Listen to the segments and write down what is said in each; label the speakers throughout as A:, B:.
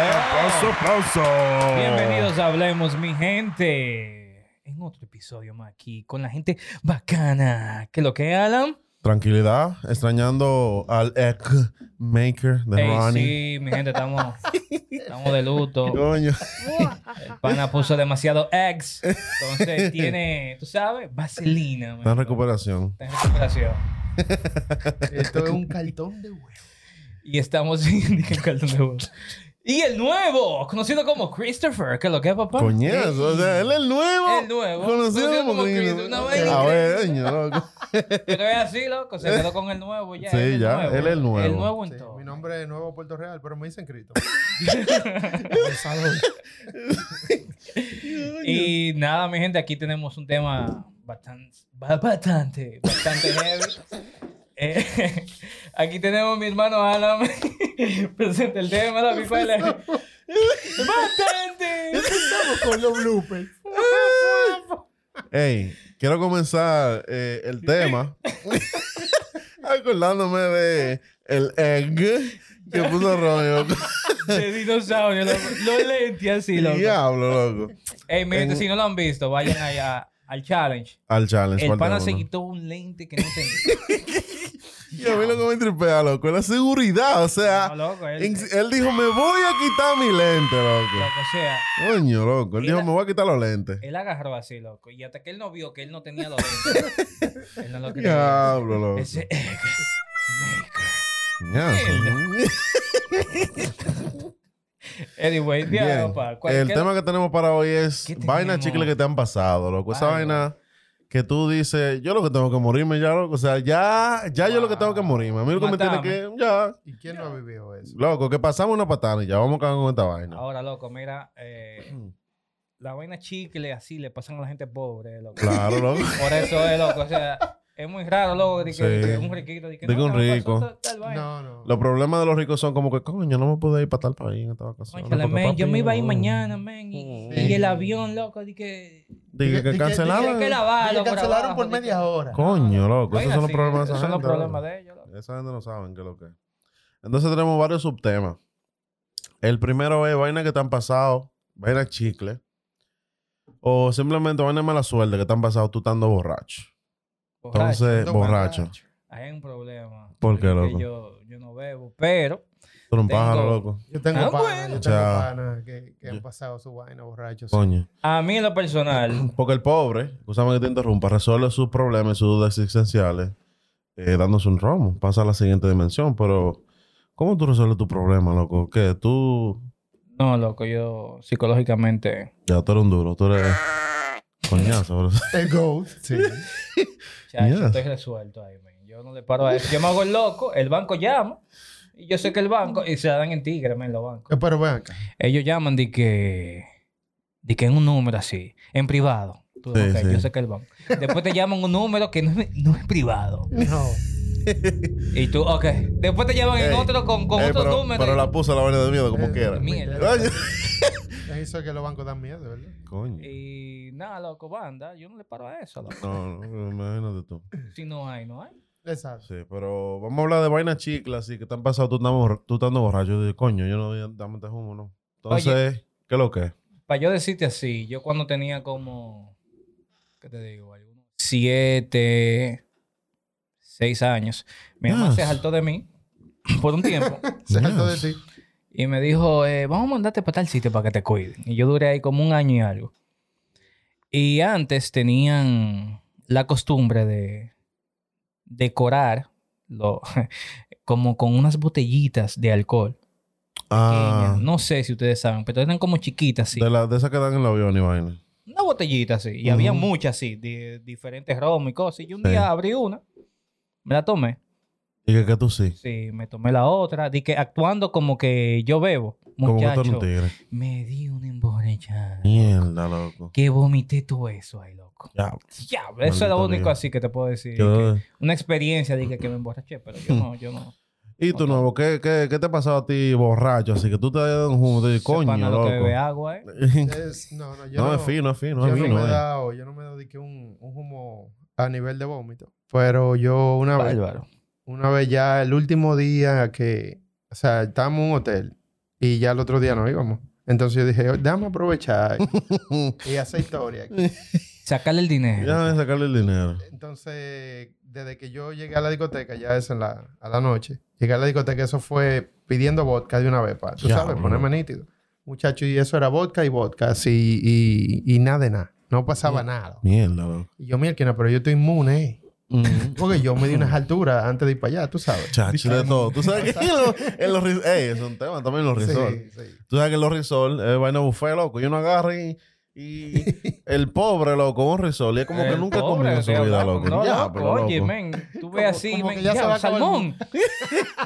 A: Aplauso, aplauso.
B: Bienvenidos a Hablemos, mi gente. En otro episodio más aquí con la gente bacana. ¿Qué es lo que, Alan?
A: Tranquilidad, extrañando al egg maker de
B: Ey,
A: Ronnie.
B: sí, mi gente, estamos, estamos de luto.
A: Coño.
B: El pana puso demasiado eggs. Entonces tiene, tú sabes, vaselina.
A: Está en recuperación.
B: Está en recuperación.
C: Esto es un cartón de huevo.
B: Y estamos en el cartón de huevo. Y el nuevo, conocido como Christopher. ¿Qué es lo que es, papá?
A: Coñazo, o sea, él es el nuevo.
B: El nuevo.
A: Conocido
B: Conocido
A: como. Cristo.
B: Una vaina
A: A ver, coño, loco.
B: Pero es así, loco. Se quedó con el nuevo ya.
A: Sí,
B: es el
A: ya,
B: nuevo.
A: él es el nuevo.
B: El nuevo en
C: Sí,
B: todo.
C: mi nombre es Nuevo Puerto Real, pero me dicen Cristo.
B: Y nada, mi gente, aquí tenemos un tema bastante, ba- bastante, bastante heavy. Eh, aquí tenemos a mi hermano Alan. Presenta el tema, la mi cual es Bastante.
C: Estamos con los bloopers.
A: Ey, quiero comenzar eh, el tema acordándome de el egg que puso loco.
B: De dinosaurio, loco. Los lentes así, loco.
A: Diablo, loco.
B: Ey, mi gente,
A: En-
B: si no lo han visto, vayan allá al challenge.
A: Al challenge.
B: El pana se quitó un lente que no tenía.
A: Y a mí lo que me tripea, loco, es la seguridad. O sea,
B: No, loco, él,
A: en- él dijo, me voy a quitar mi lente, loco.
B: loco, o sea,
A: Coño, loco. Él dijo, me voy a quitar los lentes.
B: él agarró así, loco. Y hasta que él no vio que él no tenía los lentes. él no lo creía.
A: Diablo, loco.
B: Ese. Anyway, papá.
A: El tema que tenemos para hoy es
B: ¿Qué
A: vainas
B: tenemos?
A: chicles que te han pasado, loco. Esa vaina que tú dices, yo lo que tengo que morirme ya, loco. O sea, ya, ya yo lo que tengo que morirme. A mí lo que me tiene que, ya.
C: ¿Y quién no ha vivido eso?
A: Loco, que pasamos una patada y ya vamos a cagar con esta vaina.
B: Ahora, loco, mira, eh, la vaina chicle así le pasan a la gente pobre, loco.
A: Claro, loco.
B: Por eso es, loco. O sea, es muy raro, loco, de que,
A: Sí.
B: de que un riquito, de que,
A: que
B: no,
A: un
B: me pasó
A: rico.
B: tal- tal vaina.
C: No, no.
A: Los problemas de los ricos son como que, coño, no me pude ir para tal país en esta vacación.
B: Yo me iba a ir mañana, men. Y,
A: Sí.
B: y el avión, loco, de que...
A: Dije
C: Di
A: que.
B: Hay que lavarlo
C: cancelaron por
B: de
C: media hora.
A: Coño, loco. Esos son los problemas de esa
B: esos son los
A: gente,
B: problemas de ellos, loco.
A: Esa gente no saben qué es lo que es. Entonces tenemos varios subtemas. El primero es vainas que te han pasado, vainas chicle. O simplemente vainas de mala suerte que te han pasado tú estando borracho.
B: Borracho.
A: Entonces, borracho.
B: Hay un problema.
A: ¿Por qué,
B: porque
A: loco?
B: Yo, yo no bebo, pero...
A: Tú eres un pájaro, loco.
C: Yo tengo
B: Ah,
C: panas,
B: bueno.
C: yo tengo
A: Ya.
C: panas que, que
A: Yo-
C: han pasado su vaina borrachos.
A: Coño.
B: A mí en lo personal,
A: Porque el pobre, escúchame que te interrumpa, resuelve sus problemas y sus dudas existenciales eh, dándose un romo. Pasa a la siguiente dimensión. Pero, ¿cómo tú resuelves tu problema, loco? ¿Qué? Tú.
B: no, loco, yo psicológicamente...
A: Ya, tú eres un duro. Tú eres. Coñazo, bro.
C: El GOAT, sí.
B: Chacho,
A: Yes.
B: estoy resuelto ahí, men. Yo no le paro a eso. Yo me hago el loco, el banco llama. Y yo sé que el banco, y se la dan en tigre, men, los bancos.
C: Eh, Pero ven acá.
B: Ellos llaman de que, de que en un número así, en privado. Tú,
A: Sí,
B: ok,
A: sí.
B: yo sé que el banco. Después te llaman un número que no es, no es privado.
C: No.
B: Y tú, ok. Después te llaman en otro con, con
A: Ey,
B: otro
A: pero,
B: número.
A: pero la puso la vaina de miedo como
C: Eh,
A: quiera.
B: Mierda.
C: Eso es que los bancos dan miedo, ¿verdad?
A: Coño.
B: Y nada, loco, banda. Yo no le paro a eso, loco.
A: No, no, imagínate tú.
B: Si no hay, no hay.
C: Exacto.
A: Sí, pero vamos a hablar de vainas chiclas, así que te han pasado tú estando, tú estando borracho. Yo digo, coño, yo no dame este humo, ¿no? Entonces, ¿qué es lo que es?
B: Para yo decirte así, yo cuando tenía como, ¿qué te digo? Algunos siete, seis años, mi mamá se
A: Yes.
B: saltó de mí por un tiempo
C: Se saltó de
A: Yes.
C: ti.
B: y me dijo, eh, vamos a mandarte para tal sitio para que te cuiden. Y yo duré ahí como un año y algo. Y antes tenían la costumbre de decorar lo, como con unas botellitas de alcohol.
A: Ah,
B: pequeñas. No sé si ustedes saben, pero eran como chiquitas, sí.
A: de, la, de esas que dan en el avión y vaina.
B: Una botellita así. Y había muchas así, de diferentes romos y cosas. Y yo un
A: Sí.
B: día abrí una, me la tomé.
A: Y que, tú sí.
B: Sí, me tomé la otra. Di que actuando como que yo bebo.
A: Como que
B: Muchacho,
A: un tigre.
B: me di una emborrachada.
A: Mierda, loco.
B: Que vomité todo eso ahí, loco.
A: Ya.
B: Ya, eso es lo único así que te puedo decir. Que- una experiencia, dije que me emborraché, pero yo no, yo no.
A: ¿Y tú, nuevo? ¿Qué, qué, qué te ha pasado a ti borracho? Así que tú te has dado un humo.
B: Ese
A: coño,
B: pana lo que bebe
A: loco.
B: agua, ¿eh?
C: Es- no, no, yo
A: no,
C: no,
A: es fino, es fino,
C: yo
A: es
C: no
A: vino.
C: me he
A: eh.
C: dado, yo no me he dado de que un, un humo a nivel de vómito. Pero yo una vez,
B: Bárbaro.
C: Una vez ya el último día que, o sea, estábamos en un hotel Y ya el otro día nos íbamos. Entonces yo dije, déjame aprovechar y hacer historia. aquí".
B: Sacarle el dinero.
A: Ya sacarle el dinero.
C: Entonces, desde que yo llegué a la discoteca, ya es en la, a la noche, llegué a la discoteca, eso fue pidiendo vodka de una vez, para, tú
A: Ya,
C: sabes,
A: bro.
C: ponerme nítido. Muchacho, y eso era vodka y vodka, así, y, y nada de nada. No pasaba nada.
A: Mierda, loco.
C: Y yo, mierda, pero yo estoy inmune, eh.
A: Mm.
C: Porque yo me di unas alturas antes de ir para allá, tú sabes.
A: Chacho, de todo. Tú sabes que en los, en los Ey, es un tema también en los resorts.
C: Sí, sí.
A: Tú sabes que en los resorts es vaina buffet, loco. Y uno agarra y... Y el pobre, loco, un resort. Y es como que nunca comió en su vida,
B: hablamos.
A: loco.
B: No,
A: Ya,
B: loco,
A: pero,
B: oye, men, tú ves así,
C: como
B: men,
C: que ya
B: ya,
C: se va a acabar el
B: salmón.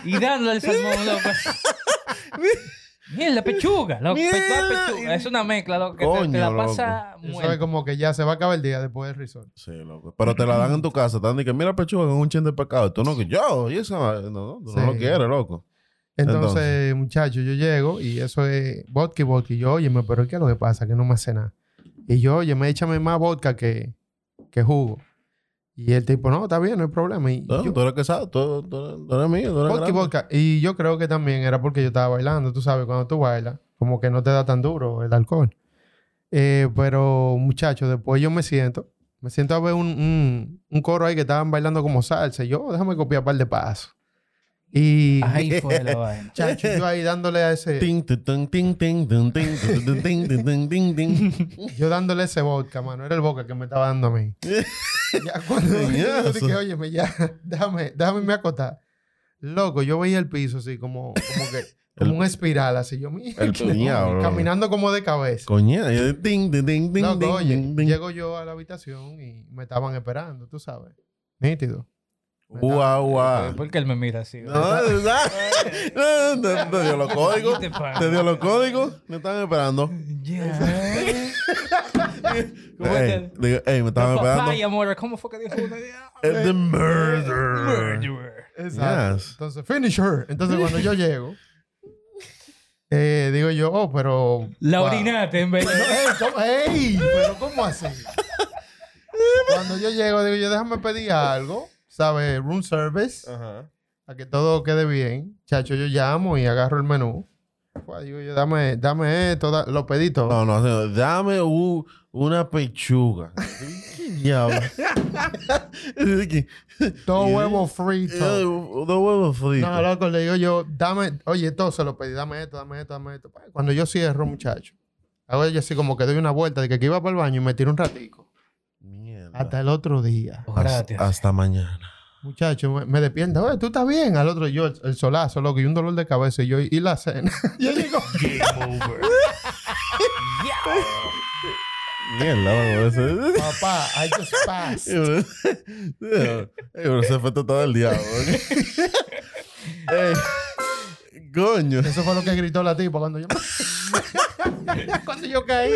B: y dándole el salmón, loco. Mierda, pechuga, loco.
A: Mierda.
B: Pechuga, pechuga. Es una mezcla, loco, que te- te,
A: Coño,
B: la
A: loco.
B: pasa
C: sabes
B: muerta.
C: como que ya se va a acabar el día después del resort.
A: Sí, loco. Pero te la dan en tu casa. Te dan de que mira pechuga con un chin de pescado. Y tú no, que yo. Y esa... No, no, tú no lo quieres, loco.
C: Entonces,
A: Entonces.
C: muchacho, yo llego y eso es vodka y vodka. Y yo, óyeme, pero ¿qué es lo que pasa? Que no me hace nada. Y yo, oye, me échame más vodka que, que jugo. Y el tipo, no, está bien, no hay problema. Y
A: No,
C: yo,
A: tú eres que sabes. Tú, tú- tú eres mío. Tú eres grande.
C: vodka. Y yo creo que también era porque yo estaba bailando. Tú sabes, cuando tú bailas, como que no te da tan duro el alcohol. Eh, pero, muchacho, después yo me siento. Me siento a ver un, un, un coro ahí que estaban bailando como salsa. Y yo, déjame copiar un par de pasos. Y,
B: Ahí fue la vaina.
C: muchacho, yo ahí dándole a ese... Yo dándole ese vodka, mano. Era el vodka que me estaba dando a mí. ya cuando yo dije, óyeme, ya, déjame, déjame me acotar. Loco, yo veía el piso así como, como que, como una espiral así. Yo, mira,
A: el puñado,
C: caminando como de cabeza.
A: Coña. ting, ting, ting,
C: Loco, oye, llego yo a la habitación y me estaban esperando, tú sabes. Nítido.
A: Guau, guau.
B: ¿Por qué él me mira así?
A: No, de verdad. No, no, te, te dio los códigos.
B: ¿Qué te
A: dio los códigos. Me estaban esperando.
B: Ya. ¿Cómo
A: Ey,
B: que-
A: digo, ey, me estaban esperando.
B: Papaya, amor. ¿Cómo fue que dijo?
A: Es the murder.
B: Murderer.
C: Exacto.
A: Yes.
C: Entonces, finish her. Entonces, cuando yo llego, eh, digo yo, oh, pero.
B: La
C: wow.
B: orinate en vez
C: No,
B: de...
C: ey, ¿cómo, ey, pero ¿cómo así? Cuando yo llego, digo yo, déjame pedir algo, ¿sabes? Room service,
A: Ajá.
C: a que todo quede bien. Chacho, yo llamo y agarro el menú. Pues, digo yo, dame, dame esto, da- lo pedí todo.
A: No, no, señor, dame u- una pechuga. ¿Qué diablo? Es que-
C: todo
A: y-
C: huevo frito.
A: eh, Dos huevos fritos.
C: No, loco, le digo yo, dame, oye, todo se lo pedí, dame esto, dame esto, dame esto. Cuando yo cierro, muchacho, hago yo así como que doy una vuelta de que, que iba para el baño y me tiro un ratico. Hasta el otro día.
B: Oh,
A: Hasta,
B: gracias.
A: hasta mañana.
C: Muchacho, me, me despierta, oye, tú estás bien. Al otro, yo, el, el solazo, loco, y un dolor de cabeza. Y yo, y la cena. yo digo,
B: Game over.
A: Mierda,
C: papá, I just passed.
A: Ey, pero se fue todo el diablo. Ey, coño.
C: Eso fue lo que gritó la tipa cuando yo, cuando yo caí.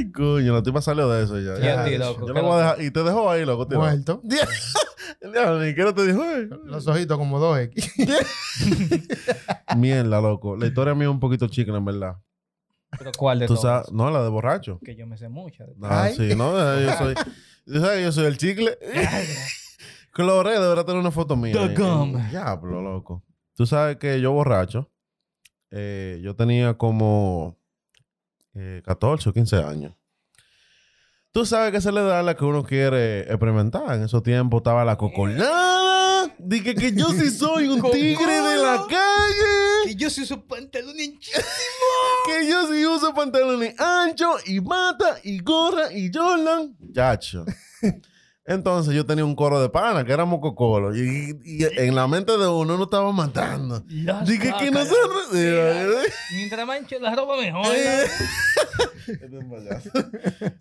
A: Ay, coño, la tipa salió de eso ya.
B: Y a ti,
A: Ya,
B: loco,
A: Yo
B: ¿qué
A: lo voy a
B: loco?
A: dejar. Y te dejó ahí, loco. tirado.
C: Muerto.
A: El diablo, ni siquiera te dijo. "Ey".
C: Los ojitos como dos X.
A: Mierda, loco. La historia mía es un poquito chica, en verdad.
B: ¿Pero cuál de
A: Tú
B: todas?
A: sabes, no, la de borracho.
B: Que yo me sé muchas.
A: No,
C: Ay.
A: sí, no, yo soy. Yo sabes que yo soy el chicle. Cloré deberá tener una foto mía.
B: The
A: ahí.
B: gum.
A: Diablo, loco. Tú sabes que yo borracho, eh, yo tenía como eh, 14 o 15 años. Tú sabes que se le da a la que uno quiere experimentar. En esos tiempos estaba la cocolada. Dije que yo sí soy un tigre de la calle.
B: Que yo su pantalón hinchado.
A: Que yo sí uso pantalones anchos y bata y gorra y Jordan. Chacho. Entonces yo tenía un coro de pana que éramos cocolo. Y, y en la mente de uno uno estaba matando.
B: Las
A: Dije que nosotros.
B: Mientras mancho la ropa mejor.
A: Eh.
B: ¿no?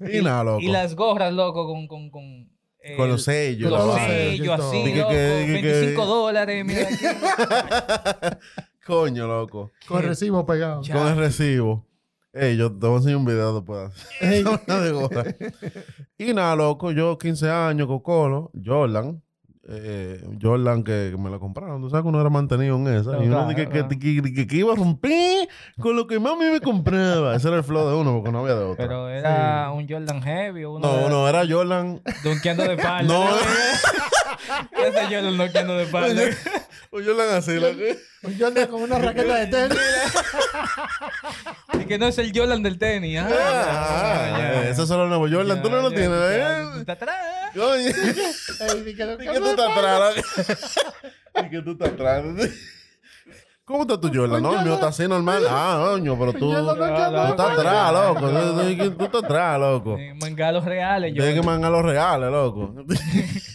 A: y nada, loco.
B: Y las gorras, loco, con... Con, con, eh,
A: Con los sellos.
B: Con los sellos, así, loco.
A: que- dije que-
B: 25 dólares, mira aquí.
A: Coño, loco.
C: Con recibo pegado.
B: Ya.
A: Con el recibo. Ey, yo te voy a enseñar un video después.
C: Ey.
A: Una de gorra. y nada, loco, yo 15 años, Cocolo, Jordan. eh, Jordan que, que me la compraron. Tú sabes que uno era mantenido en esa.
B: No,
A: y uno
B: claro,
A: dije que,
B: claro.
A: que, que- que iba a romper con lo que mami me compraba. Ese era el flow de uno porque no había de otro.
B: Pero era un Jordan Heavy o uno
A: no,
B: de,
A: no, era Jordan.
B: Dunkeando de espalda.
A: No.
B: Ese Jordan no quedando de espalda.
A: O yo la así, loco.
C: Un Jordan con una raqueta de tenis.
B: Y que no es el Jordan del tenis. Ah,
A: Ah,
B: ya, ya.
A: Eso solo nuevo Jordan. Tú no lo
B: Ya,
A: tienes,
B: ya.
A: ¿eh?
C: No
A: ¿Y que tú estás atrás? ¿Y que tú estás atrás? ¿Cómo está tu Jordan? No, el mío está así normal. Ah, coño, pero tú...
C: No
A: Tú estás atrás, loco. Tú- estás atrás, loco.
B: Mangalos reales.
A: Tienes que mangar los reales, loco.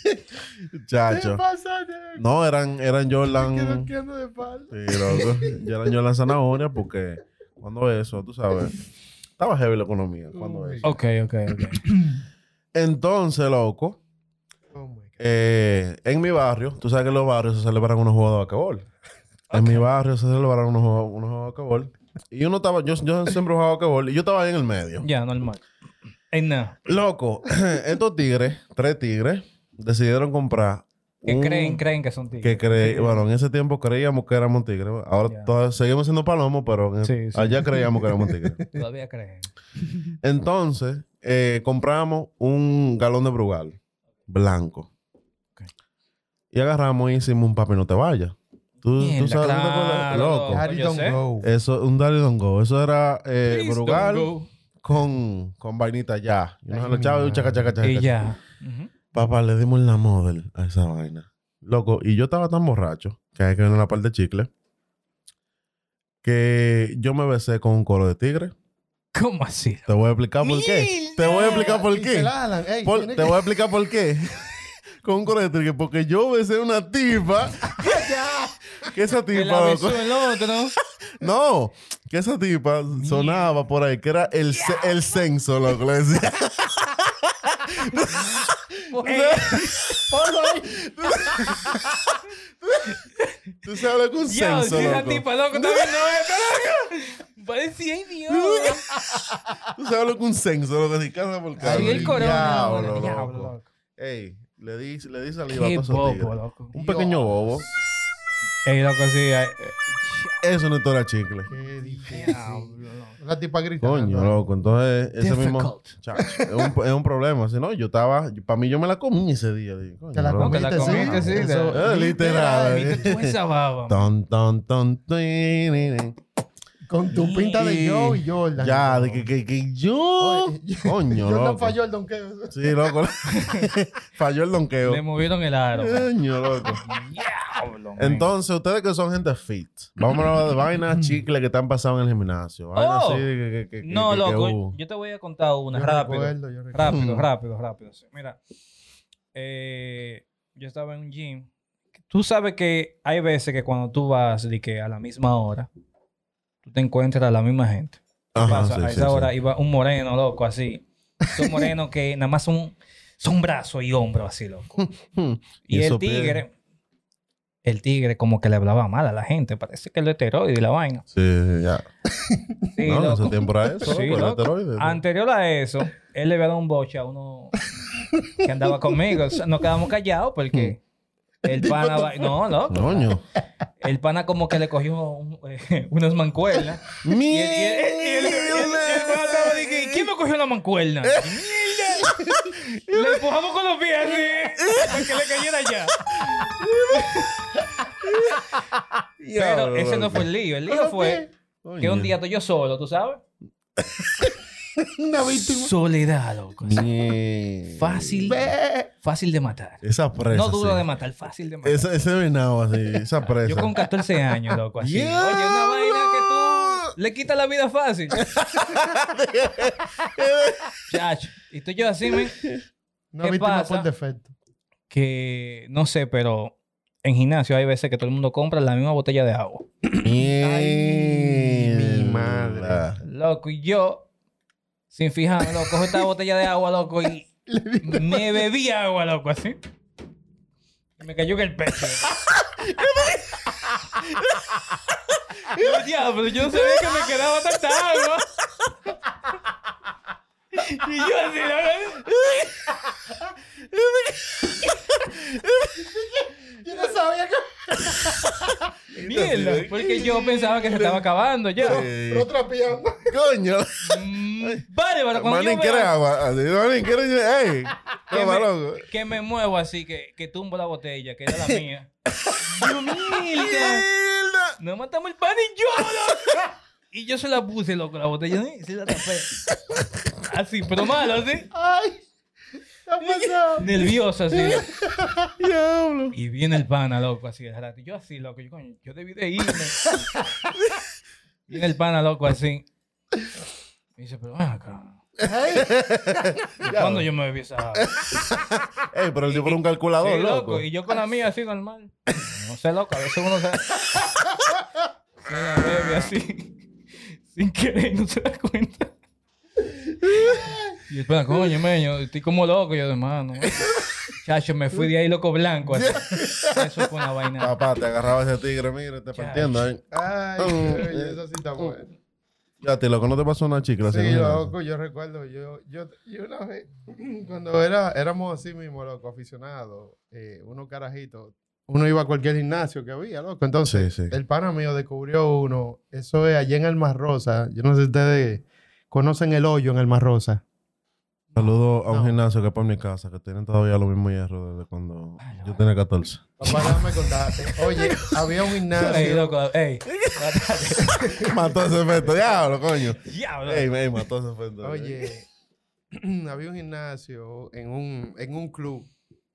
A: Chacho.
C: ¿Qué pasa?
A: No, eran, eran Jordan.
C: queda de espalda.
A: Sí, loco. Ya eran Jordan zanahoria porque cuando eso, tú sabes. Estaba heavy la economía. Cuando eso.
B: Ok, ok, ok.
A: Entonces, loco,
C: Oh my God.
A: eh, en mi barrio, tú sabes que en los barrios se celebran unos juegos de basquetbol. En mi barrio se celebran unos juegos, unos juegos de basquetbol. Y uno estaba, yo, yo siempre jugaba basquetbol y yo estaba ahí en el medio.
B: Ya, normal. Ey, no.
A: Loco, estos tigres, tres tigres, decidieron comprar.
B: Que
A: un-
B: creen, creen que son tigres.
A: Que cre- bueno, en ese tiempo creíamos que éramos tigres. Ahora
B: Ya.
A: todavía seguimos siendo palomos, pero en-
B: Sí, sí.
A: allá creíamos que éramos tigres.
B: Todavía creen.
A: Entonces, eh, compramos un galón de Brugal blanco. Y agarramos y hicimos un papi no te vayas. ¿Tú,
B: Mierda,
A: tú sabes?
B: claro,
A: Loco.
B: loco.
C: Daddy don't go.
A: Eso, un Daddy Don't Go. Eso era eh, Brugal
B: go.
A: con, con vainita ya. Y uno
C: Ay,
A: se lo echaba y un
C: mi
A: chaca, Papá, le dimos la model a esa vaina. Loco, y yo estaba tan borracho, que hay que ver la parte de chicle, que yo me besé con un coro de tigre.
B: ¿Cómo así?
A: Te voy a explicar por qué. Te voy a explicar por qué.
C: Ey,
A: Por-
C: tiene
A: te
C: que-
A: voy a explicar por qué. con un coro de tigre. Porque yo besé una tipa. que esa
B: Que
A: tipa,
B: la besó
A: loco.
B: el otro.
A: No, que esa tipa sonaba por ahí, que era el, el censo, loco. Le decía.
B: Eh,
C: Ponlo ahí.
A: Tú
B: Yo,
A: censo,
B: si esa
A: loco.
B: tipa loco esto, loco. Parecía idiota.
A: Tú lo que un censo, loco. Casa por casa.
B: Ariel Corona.
A: Diablo,
B: loco.
A: Ey, le di, le di saliva a. Un pequeño bobo.
B: Ey, loco, sí.
A: Eso no es toda chicle.
C: Qué.
B: Diablo,
C: tipa gritando.
A: Coño, loco. Entonces, ese mismo. Chacho, es, un, es un problema. Si no, yo estaba. Para mí, yo me la comí ese día. Coño,
C: Te la
B: que la
C: comiste,
B: comiste, sí.
C: Eso-
B: de-
A: literal.
B: ¿Viste tú esa baba?
A: Ton, ton, ton, tin,
C: Con tu pinta de
A: Y-
C: Joe y Jordan.
A: Ya, de que, que, que yo.
C: Oye,
A: Coño,
C: Jordan
A: loco.
C: falló el donqueo.
A: Sí, loco. Falló el donqueo.
B: Le movieron el aro.
A: Coño, loco.
B: Diablo.
A: Entonces, ustedes que son gente fit, vamos a hablar de vainas chicles que te han pasado en el gimnasio. Vainas
B: Oh.
A: así que, que- que-
B: No,
A: que- que
B: loco, yo te voy a contar una
C: Yo
B: rápido.
C: recuerdo, yo recuerdo.
B: Rápido, rápido, rápido. sí. Mira, eh, yo estaba en un gym. Tú sabes que hay veces que cuando tú vas de que a la misma hora, tú te encuentras a la misma gente. ¿Qué
A: Ajá,
B: pasa?
A: sí,
B: a esa
A: sí.
B: hora iba un moreno, loco, así. Son morenos que nada más son, son brazos y hombros así, loco.
A: Hmm.
B: Y, el tigre, el tigre como que le hablaba mal a la gente. Parece que el esteroide y la vaina.
A: Sí, sí, ya.
B: Sí,
A: no, en
B: loco.
A: ese tiempo era eso.
B: Sí,
A: loco,
B: loco. Anterior a eso, él le había dado un boche a uno que andaba conmigo. O sea, nos quedamos callados porque el pana... va- No, loco.
A: Coño.
B: El pana como que le cogió un- eh, unas mancuernas. Y el, y el- y el- y el- y el- y el pana estaba de que, ¿quién me cogió la mancuerna? ¡Mierda! Le empujamos con los pies así para que le cayera allá. Pero ese no fue el lío. El lío fue que un día estoy yo solo, ¿tú sabes?
C: Una víctima.
B: Soledad, loco. Fácil, fácil de matar.
A: Esa presa.
B: No duro
A: sí.
B: de matar, fácil de matar.
A: Ese, ese venado así, esa presa.
B: Yo con 14 años, loco, así.
A: Yeah.
B: Oye, una vaina que tú le quitas la vida fácil. Chacho. Y tú yo así, men,
C: Una
B: ¿Qué
C: víctima
B: pasa?
C: por defecto.
B: que no sé, pero en gimnasio hay veces que todo el mundo compra la misma botella de agua.
C: Ay, mi madre.
B: Loco, y yo, sin fijarme, loco, cojo esta botella de agua, loco, y me bebí agua, loco, así. Y me cayó en el pecho. Yo, diablo, yo no sabía que me quedaba tanta agua. Y yo así, loco.
C: Yo no sabía que.
B: Mierda, porque yo pensaba que se estaba acabando ya.
A: Sí.
C: Pero trapeando.
A: Coño.
B: Vale, pero cuando yo
A: Manín, ¿quieres
B: veo
A: agua? Así, Manín, ¿quieres? ¡Ey!
B: que
A: Toma,
B: me,
A: loco.
B: que me muevo así, que, que tumbo la botella, que era la mía.
A: ¡Mierda!
B: no matamos el pan y yo, loco. Y yo se la puse, loco, la botella, ¿sí? se la tapé. Así, pero malo, así.
C: ¡Ay! ¿Qué ha pasado?
B: Nervioso, así.
A: Diablo.
B: Y viene el pana, loco, así rato. Yo así, loco, yo, coño, yo debí de irme. viene el pana, loco, así. Y dice, pero ven acá. ¿Y ¿Cuándo yo me bebí esa?
A: Ey, pero el tipo era un calculador,
B: Sí,
A: loco.
B: Y yo con la mía así normal. No sé, loco. A veces uno se... se la bebe así. Sin querer y no se da cuenta. Y espera, coño, meño, estoy como loco yo de mano. Chacho, me fui de ahí loco blanco. así. Eso fue una vaina.
A: Papá, te agarraba ese tigre, mira, te partiendo ahí.
C: Ay, eso sí está bueno.
A: Ya, te loco, ¿no te pasó una chica?
C: Sí, loco, yo recuerdo, yo, yo, yo una vez, cuando era, éramos así mismo, loco, aficionados, eh, unos carajitos, uno iba a cualquier gimnasio que había, loco. Entonces,
A: Sí, sí.
C: el pana mío descubrió uno, eso es allá en el Mar Rosa. Yo no sé si ustedes conocen el hoyo en el Mar Rosa.
A: Saludo a un
C: No.
A: gimnasio que es por mi casa, que tienen todavía los mismos hierros desde cuando
B: Ay,
A: yo tenía 14.
C: Papá, déjame contarte. Oye, había un
B: Ey,
C: gimnasio.
B: loco, ey.
A: mató ese efecto, diablo, coño.
B: Diablo.
A: Ey, ey, mató ese efecto.
C: Oye, había un gimnasio en un, en un club.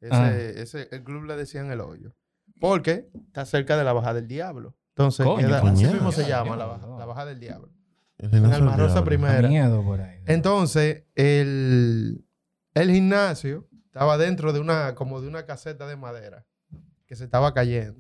C: Ese,
B: Ah.
C: ese, el club le decían el hoyo. Porque está cerca de la Baja del Diablo. Entonces,
B: Coño,
C: queda- así mismo se llama la, baja, la Baja del Diablo.
A: El
C: En
A: gimnasio
C: el Mar
A: del
C: Rosa
A: diablo.
C: primera.
B: miedo por ahí.
C: Entonces, el, el gimnasio estaba dentro de una, como de una caseta de madera que se estaba cayendo.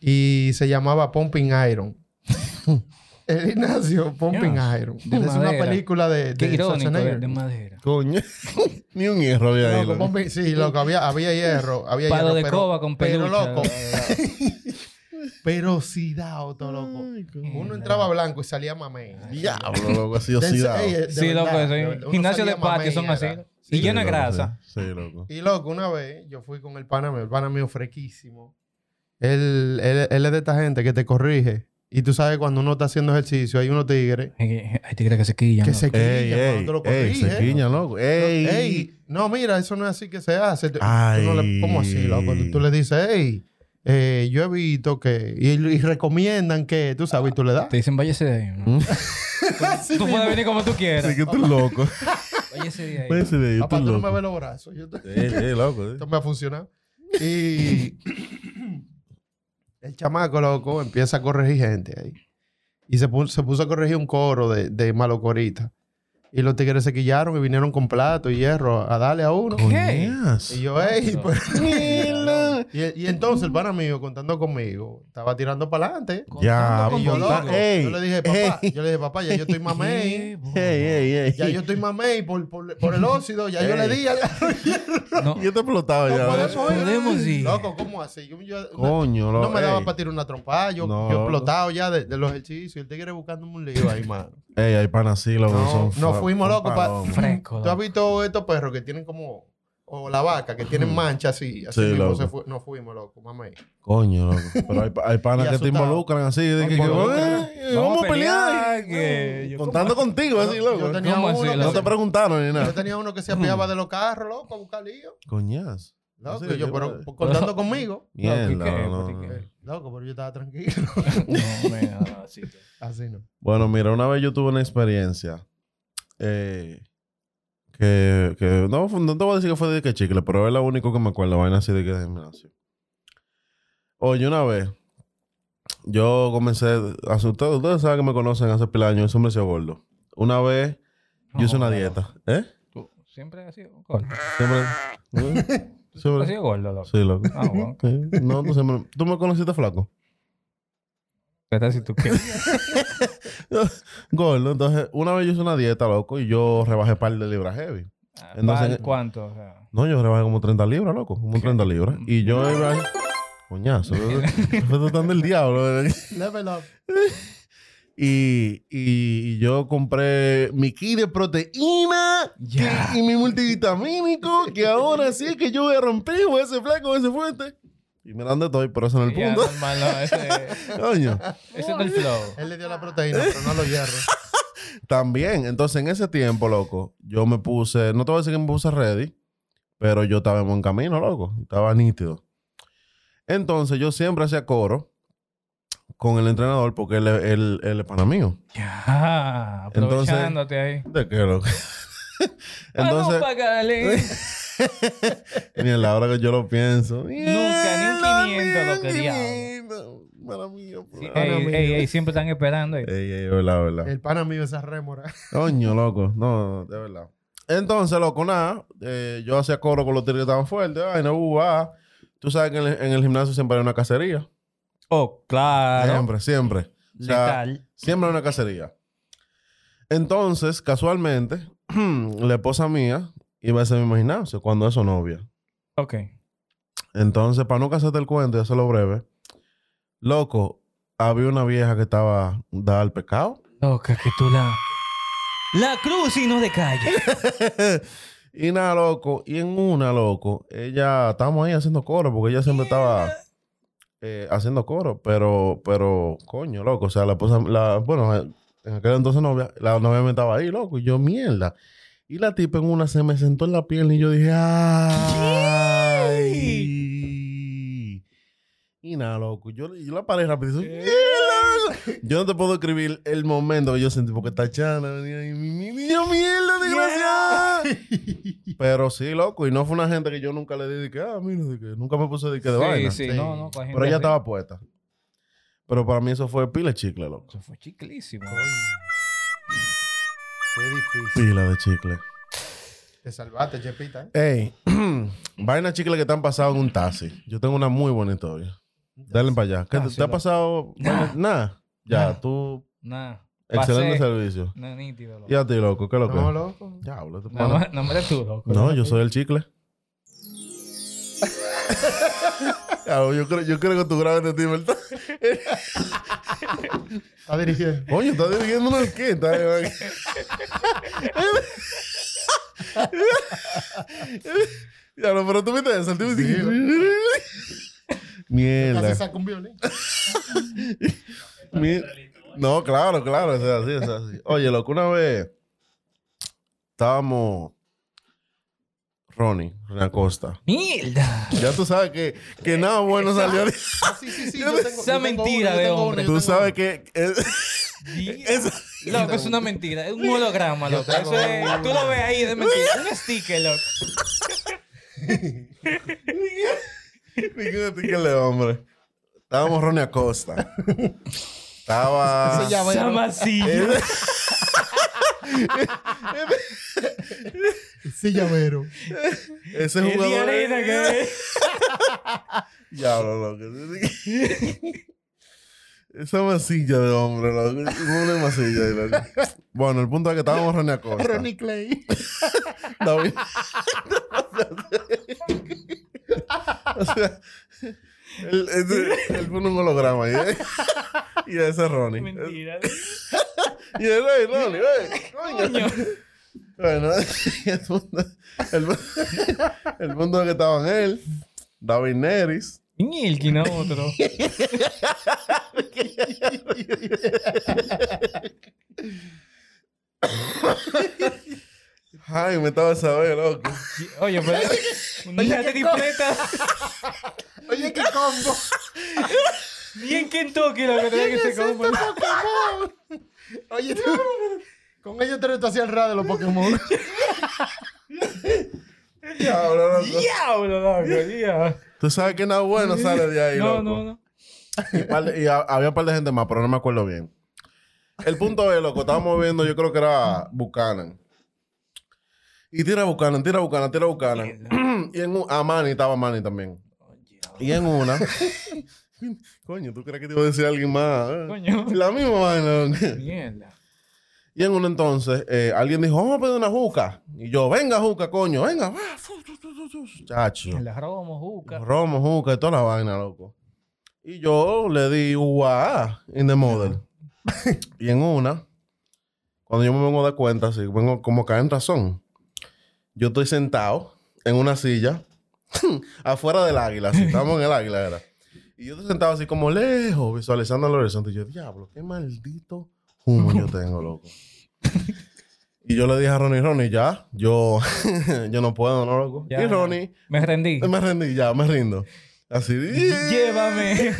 C: Y se llamaba Pumping Iron. el gimnasio Pumping Iron.
B: de
C: es una película de,
B: Qué
C: de
B: irónico, de,
C: Schwarzenegger.
B: de madera.
A: Coño. Ni un hierro había ahí.
C: Loco,
A: loco.
C: Pumping- sí, loco, había, había hierro. Había
B: Palo
C: hierro,
B: de
C: pero,
B: coba con
C: pero,
B: peluche.
C: loco, pero todo loco. Uno entraba blanco y salía mamey.
A: Diablo, loco, así oxidado.
C: ey,
B: Sí, loco, sí. Gimnasio de patio son así. Y
A: Sí,
B: lleno de grasa.
A: Sí, Sí, loco.
C: Y loco, una vez yo fui con el pana mío, el pana mío frequísimo. Él, él, él es de esta gente que te corrige. Y tú sabes, cuando uno está haciendo ejercicio, hay unos tigres
B: Hay hay tigres que se quillan.
C: que se quillan
A: Ey, ey,
C: lo
A: ey, se quiña, loco. Ey.
C: Ey, no, mira, eso no es así que se hace. Tú- tú
A: Ay.
C: no le- ¿Cómo así, loco? Tú, tú le dices, hey, eh, yo he visto que... Y, y recomiendan que, tú sabes, tú le das.
B: Te dicen, váyase de ahí. ¿no?
A: ¿Mm?
B: Tú puedes venir como tú quieras.
A: Sí, que tú loco.
B: Váyase de ahí.
A: Váyase de ahí,
C: Papá,
A: tú
C: tú no me ves los brazos. Yo te-
A: Sí, sí, loco. sí.
C: Esto me ha funcionado. Y el chamaco, loco, empieza a corregir gente ahí. Y se puso, se puso a corregir un coro de, de malocorita. Y los tigres se quillaron y vinieron con plato y hierro a darle a uno.
B: ¿Qué?
C: Y yo, ey, pues... Y, y entonces el pana mío, contando conmigo, estaba tirando para adelante.
A: Ya,
C: Y yo,
A: contigo.
C: loco,
A: Ey,
C: yo le dije, papá,
A: ey.
C: yo le dije, papá, ya yo estoy mamey.
A: Ey, ey, ey.
C: Ya yo estoy mamey por, por, por el óxido. Ya yo le di. Ya,
B: No,
A: Yo te explotaba ya.
C: no
A: ¿verdad?
C: podemos ir.
B: podemos ir.
C: Loco, ¿cómo así? Yo, yo-
A: Coño,
C: no
A: loco.
C: me daba para tirar una trompada. Yo,
A: No,
C: yo explotado ya de, de los ejercicios. El tigre buscándome un lío ahí, mano.
A: Ey, hay pan así, loco.
C: No,
A: son
C: nos
A: fa-
C: fuimos locos
B: fresco.
C: ¿Tú has visto estos perros que tienen como... O la vaca, que tienen manchas así. Así
A: Sí,
C: mismo
A: loco.
C: se fue, nos fuimos, loco, mamey.
A: Coño, loco. Pero hay, hay panas que te involucran así. De
C: No,
A: que, que,
C: involucran.
A: "Ey, vamos a pelear.
B: que yo-
A: Contando contigo, así, loco.
C: Yo tenía
B: ¿Cómo
C: uno
B: así,
C: que
A: No
B: loco?
A: te preguntaron ni
C: Yo
A: nada.
C: tenía uno que se apiaba de los carros, loco, a buscar lío.
A: Coñazo.
C: Loco,
A: Sí,
C: yo, pero
A: madre.
C: contando conmigo.
A: Mierda,
B: ¿y qué?
A: no,
B: ¿Y
A: no.
B: qué?
C: Loco, pero yo estaba tranquilo.
B: No, mira, no, así que-
C: Así no.
A: Bueno, mira, una vez yo tuve una experiencia eh, que, que no, no te voy a decir que fue de que chicle, pero es lo único que me acuerdo, vaina así de que de gimnasio. Oye, una vez yo comencé ustedes, ustedes saben que me conocen hace pila años, siempre he sido gordo. Una vez yo hice una
B: No,
A: dieta, ¿eh?
B: Tú siempre has sido gordo.
A: Siempre, ¿eh?
B: Has
A: Siempre-
B: sido gordo, loco.
A: Sí, loco.
B: Ah, bueno.
A: Sí. No, tú, siempre- ¿Tú me conociste flaco?
B: Si tú quieres.
A: Gordo. Entonces, una vez yo hice una dieta, loco, y yo rebajé par de libras heavy. Entonces-
B: ¿Cuál- ¿Cuánto? O sea,
A: No, yo rebajé como 30 libras, loco. Como 30 libras. Y yo iba ahí. Coñazo. Fue tan del diablo.
C: Level up.
A: Y, y, y yo compré mi kit de proteína que- y mi multivitamínico. Que ahora sí es que yo voy a romper, voy a ser flaco, ser fuerte. Y mira dónde estoy, pero eso no es el
B: Ya,
A: punto.
B: normal, no, ese,
A: Coño.
B: ese es el flow.
C: Él le dio la proteína, pero no los hierros.
A: También, entonces en ese tiempo, loco, yo me puse, no te voy a decir que me puse ready, pero yo estaba en buen camino, loco. Estaba nítido. Entonces yo siempre hacía coro con el entrenador porque él, él, él es pana mío.
B: Ya,
A: Entonces-
B: aprovechándote ahí.
A: ¿De qué, loco?
B: Vamos
A: Entonces. ni en la hora que yo lo pienso.
B: Nunca, ni un 500 lo quería.
A: Para mí, yo,
B: Sí,
A: para
B: ey,
A: mí.
B: ey, ey, siempre están esperando.
A: Ey, ey, verdad, verdad.
C: El pana mío, esa rémora.
A: Coño, loco. No, de verdad. Entonces, loco, nada. eh, yo hacía coro con los tigres que estaban fuertes. Ay, no hubo. ah. Tú sabes que en el, en el gimnasio siempre hay una cacería.
B: Oh, claro.
A: Siempre, siempre. O sea,
B: Letal.
A: siempre hay una cacería. Entonces, casualmente, la esposa mía iba a ser mi gimnasio cuando es su novia.
B: Ok.
A: Entonces, para no casarte el cuento y hacerlo breve, loco, había una vieja que estaba dada al pecado.
B: Loca, que tú la... La cruz y no de calle.
A: y nada, loco. Y en una, loco, ella, estábamos ahí haciendo coro, porque ella siempre estaba eh, haciendo coro, pero, pero, coño, loco, o sea, la esposa, la, bueno, en aquel entonces novia, la novia me estaba ahí, loco, y yo, mierda. Y la tipa en una se me sentó en la piel y yo dije, ay. Y nada, loco, yo, yo la paré. "Mierda". Yo no te puedo escribir el momento que yo sentí porque Tachana venía y mi, mi, mi- yo, mierda, desgraciada. Pero sí, loco, y no fue una gente que yo nunca le di que, ah, mira, de que nunca me puse de que de vaina.
B: Sí, sí,
C: Sí.
B: no, no. con gente
A: Pero ella
B: así.
A: estaba puesta. Pero para mí eso fue pila de chicle, loco.
B: Eso fue chiclísimo.
C: Qué difícil.
A: Pila de chicle.
C: Te salvaste, Chepita.
A: Ey,
C: ¿eh?
A: vaina chicle que te han pasado en un taxi. Yo tengo una muy buena historia. Dale para allá. ¿Qué te, te ha pasado?
B: Nah.
A: Nada. Ya,
B: Nah.
A: tú.
B: Nada.
A: Excelente
B: Pasé.
A: servicio.
B: No, nítido, loco.
A: ¿Y a ti, loco? ¿Qué es lo que?
C: No, loco.
A: Diablo, este
B: No, no, no me eres tú, loco.
A: No, yo soy el chicle. Claro, yo, creo, yo creo que tú grabas de ti, ¿verdad?
C: Está dirigiendo.
A: Coño, estás dirigiendo una orquesta. eh. Diablo, pero tú viste eso. El tipo
C: Casi
A: Mierda.
C: saca un violín.
A: No, claro, claro, es así, es así. Oye, lo que una vez estábamos Ronnie, Ronnie Acosta.
B: ¡Mierda!
A: Ya tú sabes que, que nada bueno salió de...
C: Ah, sí, sí, sí. Yo tengo,
B: Esa
C: yo
B: mentira
C: uno,
B: de
C: tengo
B: hombre.
C: uno,
A: Tú sabes
C: uno.
A: que... eh, eso-
B: Loco, es una mentira. Es un holograma, loco. Eso es- tú lo ves ahí de mentira. Un sticker, loco.
A: Fíjate que le hombre. Estábamos Ronnie Acosta. Estaba...
B: Esa masilla.
A: Ese-
C: Sí, llavero.
A: Ese jugador...
B: arena que es.
A: Loco. Esa masilla de hombre, loco. Una masilla. loco. Bueno, el punto es que estábamos Ronnie Acosta.
C: Ronnie Clay.
A: David. o sea, él, él- pone un holograma. ¿eh? Y ese es Ronnie.
B: Mentira.
A: Y él, hey, Ronnie, hey, coño. Bueno, el punto, el, el es que estaban él, David Neris,
B: Ñilki, no otro.
A: Jaime estaba a saber, loco.
B: Oye, pero. Hija de tripleta.
C: Oye, qué combo.
B: Ni en Kentucky lo que tenía que ser como.
C: Oye, tú. Con ellos te hacia el radio de los Pokémon.
A: Diablo, loco.
B: Diablo, loco, ya.
A: Tú sabes que nada bueno sale de ahí,
B: No,
A: loco.
B: no, no.
A: Y, par había un par de gente más, pero no me acuerdo bien. El punto es, loco, estábamos viendo, yo creo que era Buchanan. Y tira Buchanan, tira Buchanan, tira Buchanan. y en un, a Manny estaba Manny también. Y en una. Coño, ¿tú crees que te iba a decir alguien más?
B: Coño.
A: La misma vaina.
B: Mierda.
A: Y en un entonces, eh, alguien dijo, vamos a pedir una juca. Y yo, venga, juca, coño, venga. va. Chacho.
B: El romo, juca.
A: Romo, juca y toda la vaina, loco. Y yo le di UA in the model. y en una, cuando yo me vengo a dar cuenta, así, vengo como caer en razón. Yo estoy sentado en una silla afuera del águila, así, estábamos en el águila, era. Y yo te sentaba así como lejos, visualizando el horizonte. Y yo, diablo, qué maldito humo yo tengo, loco. y yo le dije a Ronnie, Ronnie, ya, yo, yo no puedo, ¿no, loco?
B: Ya.
A: Y Ronnie,
B: Me rendí.
A: me rendí, ya, me rindo. Así,
B: Llévame.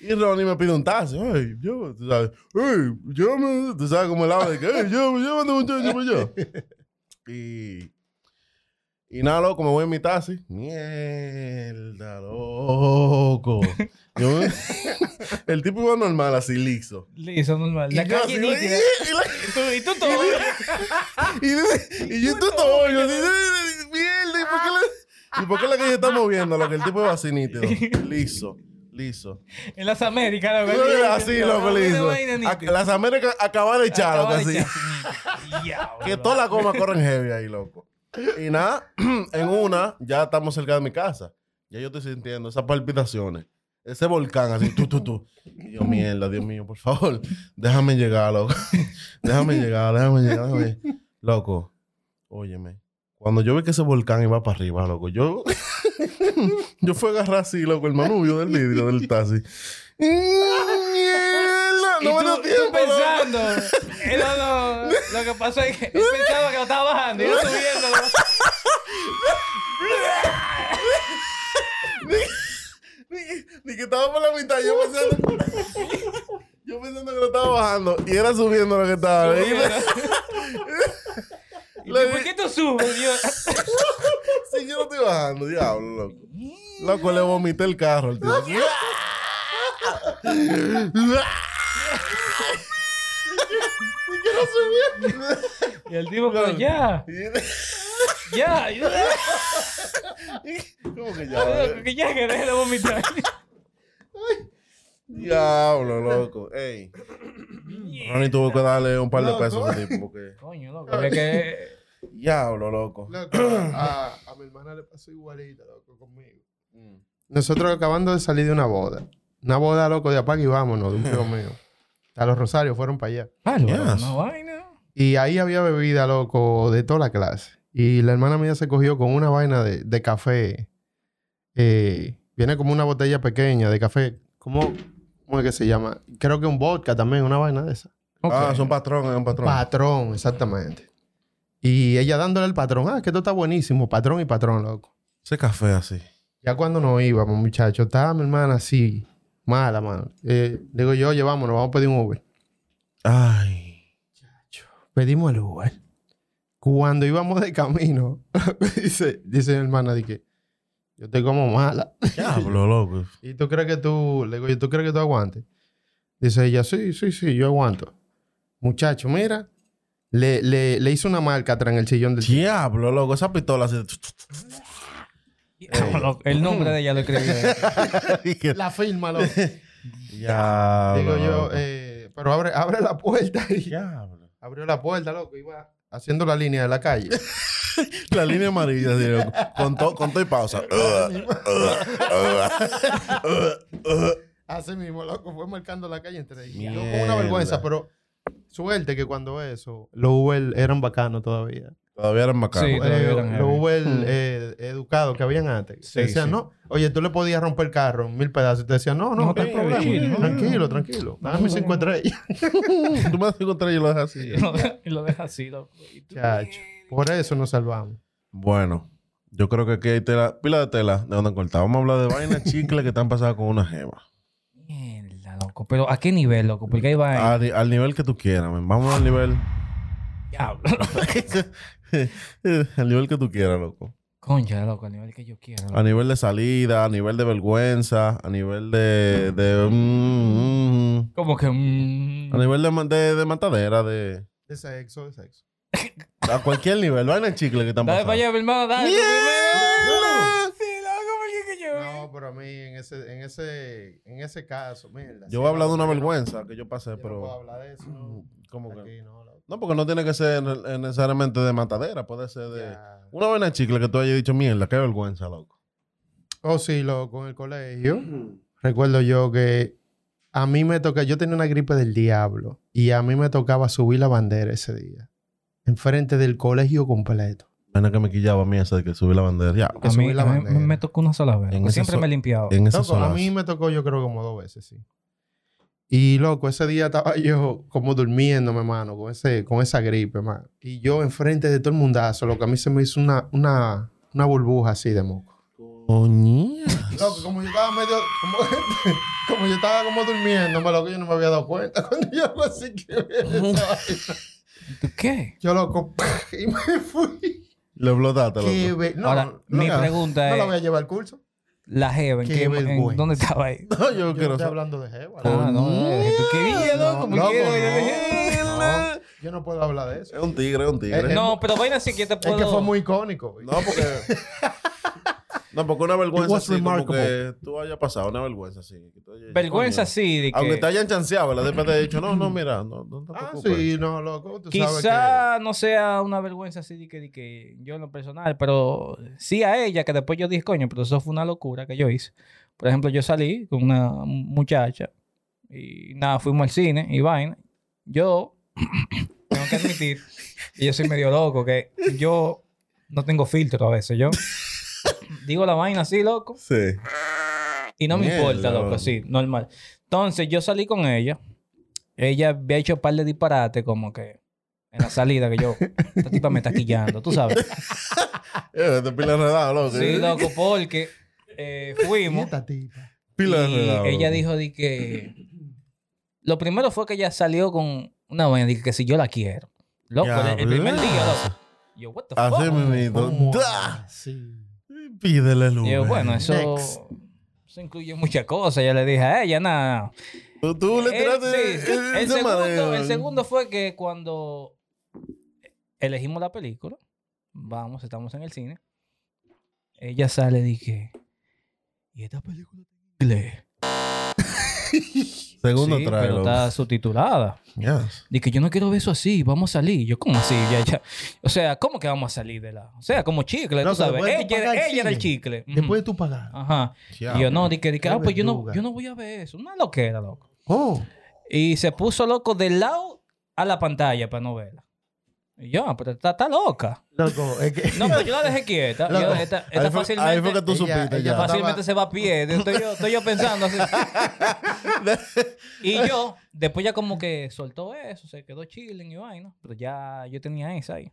A: y Ronnie me pide un taxi. Ay, yo, tú sabes, ay, llévame, tú sabes, como el lado de que, ay, llévame, llévame, muchacho, llévame yo. Y, y nada, loco, me voy en mi taxi. Mierda, loco. Yo me- el tipo iba normal, así, liso.
B: Listo, normal. La
A: Y yo
B: calle
A: así,
B: nítida.
A: y la-
B: Y tú, y tú todo.
A: y, y yo estoy todo, yo así, mierda, ¿y por qué la, y por qué la calle está moviendo? Lo que el tipo iba así nítido. Liso, liso.
B: En las Américas, loco.
A: Así, loco, liso. Las Américas acaban de echar, loco, así. Que todas las gomas corren heavy ahí, loco. Y nada, en una, ya estamos cerca de mi casa. Ya yo estoy sintiendo esas palpitaciones. Ese volcán así, tú, tú, tú. Y yo, mierda, Dios mío, por favor, déjame llegar, loco. Déjame llegar, déjame llegar. déjame- Loco, óyeme. Cuando yo vi que ese volcán iba para arriba, loco, yo... yo fui a agarrar así, loco, el manubrio del vidrio del taxi. ¡Mierda! No me
B: tú
A: tiempo,
B: pensando. eh, no, no, lo que pasó es que él pensaba que lo estaba bajando y yo subiendo.
A: Ni, ni que estaba por la mitad, yo pensando. yo pensando que lo estaba bajando y era subiendo lo que estaba.
B: Y ¿Por qué tú subes? Yo,
A: Sí, yo no estoy bajando, diablo, loco. Loco, le vomité el carro al tío.
B: y el tipo, como, ya, ya, ya.
A: ¿Cómo que ya?
B: Que ya que deje de vomitar.
A: Diablo, loco. Ey. Ronnie tuvo que darle un par de
C: Loco.
A: pesos a ese tipo porque.
B: Coño, loco. Es que.
A: Diablo, loco.
C: Loco, a, a mi hermana le pasó igualita, loco, conmigo. Nosotros acabando de salir de una boda. Una boda, loco, de apaga y vámonos, de un tío mío. A los Rosarios fueron para allá.
B: Ah, no,
A: Yes.
B: no vaina.
C: Y ahí había bebida, loco, de toda la clase. Y la hermana mía se cogió con una vaina de, de café. Eh, viene como una botella pequeña de café. ¿Cómo, ¿Cómo es que se llama? Creo que un vodka también, una vaina de esa.
A: Ah,
B: Ok.
A: son patrones, es un patrón.
C: Patrón, exactamente. Y ella dándole al patrón, ah, que esto está buenísimo, patrón y patrón, loco.
A: Ese café así.
C: Ya cuando nos íbamos, muchachos, estaba mi hermana así, mala, mano. Eh, digo yo, oye, vámonos, vamos a pedir un Uber.
A: Ay.
C: Pedimos el Uber. Cuando íbamos de camino, dice, dice mi hermana, di que yo estoy como mala.
A: Diablo, loco.
C: ¿Y tú crees que tú, le digo, ¿y tú crees que tú aguantes? Dice ella, sí, sí, sí, yo aguanto. Muchacho, mira, le, le, le hizo una marca atrás en el sillón del
A: Diablo, loco. Esa pistola así.
B: Loco, El nombre de ella lo
A: que-
C: La firma, loco.
A: Diablo.
C: Digo yo,
A: loco.
C: eh, pero abre, abre la puerta. Y abrió la puerta, loco. Iba haciendo la línea de la calle.
A: La línea amarilla, así, loco. Con todo con todo y pausa.
C: Así mismo, loco. Fue marcando la calle entre ellos. Yo con
A: Mierda.
C: una vergüenza, pero suerte que cuando eso, los Uber eran bacanos todavía.
A: Todavía eran bacanos.
B: Sí, todavía
C: Eh,
B: eran
C: los
B: heavy.
C: Uber eh, educados que habían antes.
B: Sí,
C: te decían,
B: sí.
C: no, oye, tú le podías romper el carro en mil pedazos. Y te decían, no, no,
B: No,
C: no, hay problema. tranquilo, tranquilo. Dame cinco estrellas.
A: Tú me das contra y lo dejas así.
B: Y lo deja- y lo deja así, loco.
C: Chacho. Por eso nos salvamos.
A: Bueno, yo creo que aquí hay tela, pila de tela de donde cortar. Vamos a hablar de vainas chicles que están pasadas con una gema.
B: Mierda, loco. Pero ¿a qué nivel, loco? Porque ahí va.
A: A ni- al nivel que tú quieras, man. Vamos al nivel.
B: Diablo.
A: al nivel que tú quieras, loco.
B: Concha, loco, al nivel que yo quiera. loco.
A: A nivel de salida, a nivel de vergüenza, a nivel de. de mm, mm,
B: Como que. mm,
A: a nivel de, de, de matadera, de.
C: De sexo, de sexo.
A: A cualquier nivel. Vainas chicles que están
B: Dale para allá, mi hermano, dale.
A: Mierda.
B: primero. Sí, loco, porque que yo.
C: No, pero a mí en ese, en ese, en ese caso, mierda.
A: Yo voy a hablar de una
C: vergüenza
A: que yo pasé,
C: Yo no puedo
A: pero.
C: hablar de eso, no.
A: ¿Cómo que?
C: Aquí no.
A: No, porque no tiene que ser necesariamente de matadera, puede ser de. Una vaina chicle que tú hayas dicho, mierda, qué vergüenza, loco.
C: Oh, sí, loco, en el colegio. Recuerdo yo que a mí me toca, yo tenía una gripe del diablo y a mí me tocaba subir la bandera ese día. Enfrente del colegio completo.
A: Vaina que me quillaba a mí esa de que subí la bandera. Ya,
B: A mí,
C: subí la
B: a mí
C: bandera.
B: me tocó una sola vez.
A: En
B: Siempre
A: so-
B: me he limpiado.
A: en
C: Loco, a mí me tocó yo creo como dos veces, sí. Y loco, ese día estaba yo como durmiendo, hermano, con, ese, con esa gripe, hermano. Y yo enfrente de todo el mundazo, loco, a mí se me hizo una, una, una burbuja así de moco.
A: Coño.
C: Loco, como yo estaba medio, como, como yo estaba como durmiendo, me loco, yo no me había dado cuenta cuando yo algo así que.
B: ¿Tú qué?
C: Yo loco, y me fui.
A: Le explotaste, loco.
C: ve- no,
B: Ahora, mi pregunta
C: no la
B: es...
C: voy a llevar al curso.
B: La Jeva, ¿en
C: Qué
B: qué, en-
C: vergüenza.
B: ¿dónde estaba ahí?
A: No, yo
C: Yo
A: quiero
C: no estoy hablando de Jeva.
B: Ah, no,
A: Coño.
B: tú querías,
C: No, yo no puedo hablar de eso.
A: Es un tigre, es un tigre.
C: Eh,
B: No, pero vaina sí que te puedo...
C: Es que fue muy icónico.
A: No, porque. no, porque una vergüenza así, como
C: remarkable.
A: que tú hayas pasado, una vergüenza así. que
B: Vergüenza
A: coño.
B: sí de que...
A: Aunque te hayan chanceado, ¿verdad? Después te he dicho, no, no, mira, no, no te
C: Ah, sí, no, loco. Tú sabes
B: Quizá no sea una vergüenza así de que, de que yo en lo personal, pero sí a ella, que después yo dije, coño, pero eso fue una locura que yo hice. Por ejemplo, yo salí con una muchacha y nada, fuimos al cine y vaina. Yo tengo que admitir que yo soy medio loco, que yo no tengo filtro a veces. Yo digo la vaina así, loco,
A: Sí.
B: y no me
A: Mierda,
B: importa, loco, sí, normal. Entonces yo salí con ella. Ella había hecho un par de disparates como que en la salida que yo, esta tipa me está quillando, tú sabes.
A: Eh, te pila enredado, loco.
B: Sí, loco, porque eh, fuimos
C: Esta tipa.
A: Pila
B: y
A: enredado.
B: ella dijo de que... Lo primero fue que ella salió con una vaina, de que si yo la quiero. Loco, el, el primer día, loco. Yo, what the fuck?
A: mismito.
C: ¿Cómo
A: Da.
C: así?
A: Pídele luz.
B: Y yo, bueno, eso, eso incluye muchas cosas. Ya le dije a ella, nada.
A: Tú, tú le
B: El,
A: tiraste.
B: sí.
A: el-
B: El segundo, el fue que cuando elegimos la película, vamos, estamos en el cine, ella sale y dije, ¿y esta película está en inglés?
A: Segundo
B: sí, pero
A: loco.
B: está subtitulada.
A: Yes.
B: Dije, yo no quiero ver eso así, vamos a salir. Yo, ¿cómo así? Ya, ya. O sea, ¿cómo que vamos a salir de la...? O sea, como chicle, tú sabes.
C: tú
B: Ella, ella era el chicle.
C: Después de tú pagar.
B: Ajá.
A: Ya,
B: Y yo, no, dije, dije, ah, pues yo no, yo no voy a ver eso. Una loquera, loco.
C: Oh.
B: Y se puso loco del lado a la pantalla para no verla. Yo, ah, pero está, está loca.
C: Loco, es que...
B: No, pero yo la dejé quieta.
C: Loco,
B: Yo, esta, esta
A: Ahí fue,
B: fácilmente,
A: ahí fue que tú
C: ella-
A: supiste
C: ella
A: ya.
B: fácilmente se va a pie. Estoy yo, estoy yo pensando así. y yo, después ya como que soltó eso, se quedó chilling y vaina. Pero ya yo tenía esa ahí.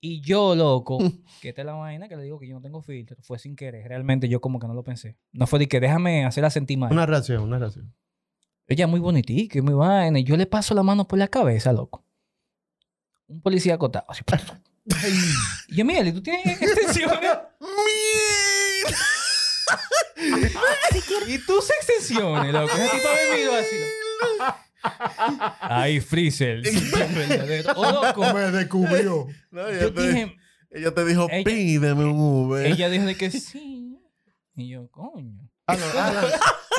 B: Y yo, loco, que esta es la vaina que le digo que yo no tengo filtro, fue sin querer. Realmente yo como que no lo pensé. No fue de que déjame hacerla sentir mal.
C: Una reacción, una reacción.
B: Ella es muy bonitica y muy vaina. Y yo le paso la mano por la cabeza, loco. Un policía acotado. Así. Y yo, mira, ¿tú tienes extensiones? y tus extensiones, loco. Tipa me así. Oh, loco.
C: Descubrió.
A: No, ella,
B: Yo
A: te,
B: dije,
A: ella te dijo,
B: Ella-
A: pídeme un Uber.
B: ella dijo de que sí. Y yo, coño.
C: Alan, Alan,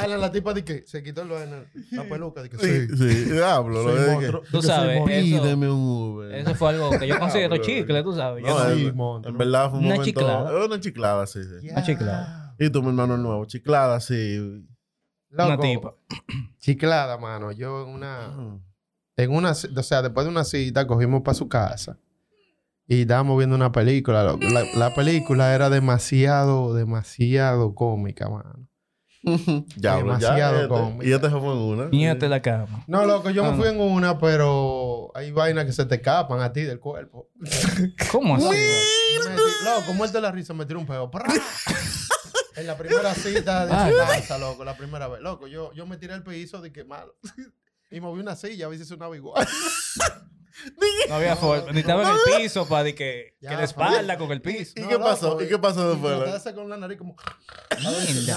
C: Alan, la tipa de que se quitó lo- la peluca. De que
A: Sí,
C: sí.
A: sí, diablo.
C: Soy
A: lo de
C: monstruo.
A: que,
B: Tú
C: Yo
B: sabes,
A: Pídeme un Uber.
B: Eso fue algo que yo considero chicle, tú sabes. Yo
A: No,
B: no-
C: Sí,
A: en,
C: monstruo.
A: en verdad fue un
B: Una
A: momento...
B: chiclada.
A: Es una chiclada, sí, sí.
B: Una chiclada.
A: Y tú, mi hermano nuevo, chiclada, sí.
B: una tipa.
C: Chiclada, mano. Yo en una... En una... O sea, después de una cita cogimos para su casa. Y estábamos viendo una película. loco. La, la película era demasiado, demasiado cómica, mano.
A: Ya.
C: Demasiado
A: este-
C: cómica.
A: Y este fue en una.
B: Míate la cama.
C: No, loco, yo
B: Ah,
C: me fui en una, pero hay vainas que se te escapan a ti del cuerpo.
B: ¿Cómo así?
C: Loco, muerto de la risa, me tiró un peo. ¡Pra! En la primera cita de su casa, loco, la primera vez. Loco, yo, yo me tiré al piso de que malo. Y moví una silla, a ver si sonaba igual.
B: No había forma. Necesitaba en el piso para que,
C: Ya,
B: que la espalda con el piso.
A: ¿Y
C: No,
A: qué pasó?
C: loco,
A: ¿Y qué pasó después?
C: hacer con la nariz como... A ver si-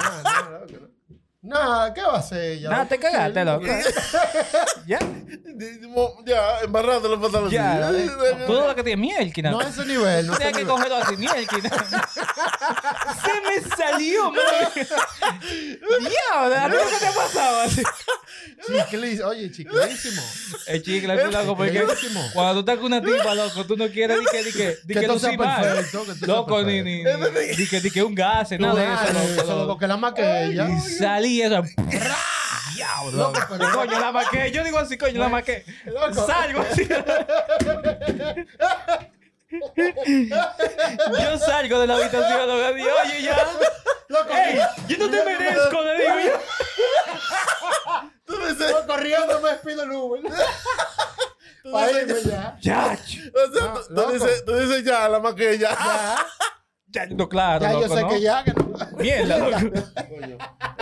C: Nada, ¿qué va a hacer ella?
B: Nada, te cagaste, loco. Ya.
A: Ya, embarrate los pantalones.
B: Ya. Todo lo que tiene mielquina.
C: No a ese nivel, no
B: Tenía que cogerlo así, mielquina. Se me salió, man. Diablo, ¿a ti qué te ha pasado así?
C: Chiclísimo. Oye, chiclísimo.
B: El chicle es loco porque cuando tú estás con una tipa, loco, tú no quieres ni que, ni que, ni
C: Que
B: que
C: todo sea
B: lucir mal.
C: perfecto, que todo sea
B: Loco, ni, ni, ni, que, ni que un gas,
C: Tú
B: nada de eso.
C: eso,
B: loco,
C: loco, que la más que ella.
B: Y salí eso. Diablo.
C: Loco, pero-
B: Coño, la maqué. Yo digo así, coño, la maqué.
C: Loco.
B: Salgo así. Yo salgo de la habitación, loco, oye, ya.
C: Loco,
B: ¡Ey! Yo no te merezco, le digo yo.
A: Tú dices,
C: yo corriendo me despido el Uber. Ya.
B: Ya,
A: o sea,
C: No,
A: tú- tú,
C: loco.
A: dices, tú dices ya, la más que ya.
C: Ya,
B: ya, no, claro,
C: ya yo
B: loco,
C: sé
B: ¿no?
C: que ya. Que no.
B: Mierda, loco.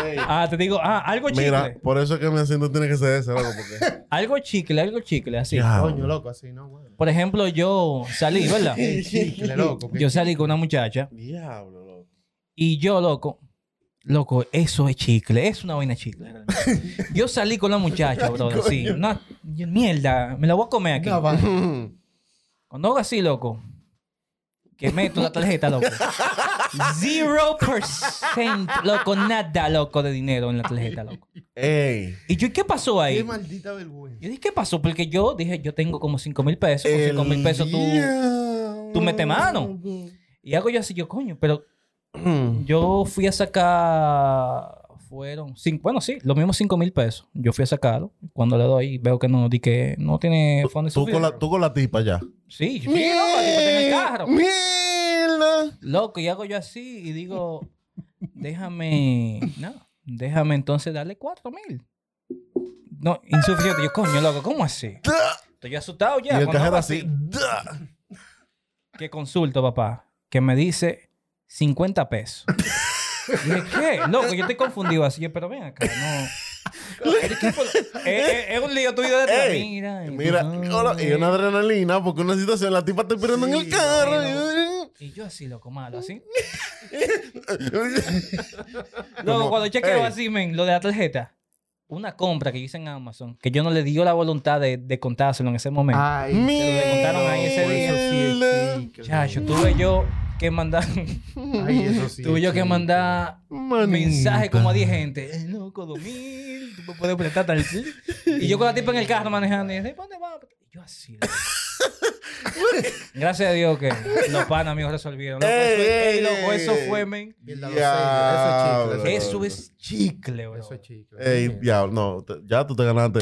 A: Ey.
B: Ah, te digo, ah, algo chicle.
A: Mira, por eso es que mi asiento tiene que ser ese, loco, porque...
B: Algo chicle, algo chicle, así.
A: Ya.
C: Coño, loco, así no, mano.
B: Por ejemplo, yo salí, ¿verdad?
C: Chicle, loco.
B: Yo salí con una muchacha
A: Diablo, loco.
B: y yo, loco, loco, eso es chicle, es una vaina chicle. realmente. Yo salí con la muchacha, bro, así. Una, mierda, me la voy a comer aquí.
C: Vaina.
B: Cuando hago así, loco, que meto la tarjeta, loco. Zero percent, loco, nada, loco, de dinero en la tarjeta, loco.
A: Ey.
B: Y yo, ¿qué pasó ahí?
C: Qué maldita vergüenza.
B: Yo dije, ¿qué pasó? Porque yo dije, yo tengo como 5 mil pesos. Con
A: El
B: 5 mil pesos tú... tú metes mano. Y hago yo así, yo, coño, pero yo fui a sacar... Fueron... Cinco, bueno, sí, los mismos 5 mil pesos. Yo fui a sacarlo. Cuando le doy, veo que no, di que no tiene fondos
A: Tú con, la, tú con la tipa ya.
B: Sí, no, la tipa está en el carro. Loco, y hago yo así y digo, déjame, no, déjame entonces darle cuatro mil. No, insuficiente. Yo, coño, loco, ¿cómo así? Estoy asustado
A: Y
B: ya.
A: el
B: cuando
A: cajero así.
B: Que consulto, papá, que me dice 50 pesos. Dije, ¿qué? Loco, yo estoy confundido así. Yo, pero ven acá, no. ¿Pero qué fue lo- Eh, eh, Es un lío tuyo de atrás.
A: Ey,
B: Mira. y
A: Mira, hola, y una adrenalina, porque una situación, la tipa está esperando en el carro.
B: Y yo así, loco, malo, así. Luego, cuando chequeo
A: Ey.
B: así, men, lo de la tarjeta, una compra que hice en Amazon, que yo no le dio la voluntad de, de contárselo en ese momento.
C: Ay,
A: Mierda.
B: le contaron ahí ese día. Chacho, tuve yo que mandar,
C: Ay, eso sí.
B: tuve yo que mandar
A: Manita.
B: mensaje como a 10 gente. Eh, loco, dos mil, tú me puedes prestar tal. Y yo con la tipa en el carro manejando. Y dice, ¿dónde va? Y yo así. Gracias a Dios que los panas míos resolvieron. Loco,
A: Ey,
B: eso, ey,
A: ey,
B: loco, eso fue, men.
C: Mierda, lo sé, Eso es chicle.
B: Eso es chicle, bro.
C: Eso es chicle.
A: Ey, diablo, no, te- ya tú te ganaste.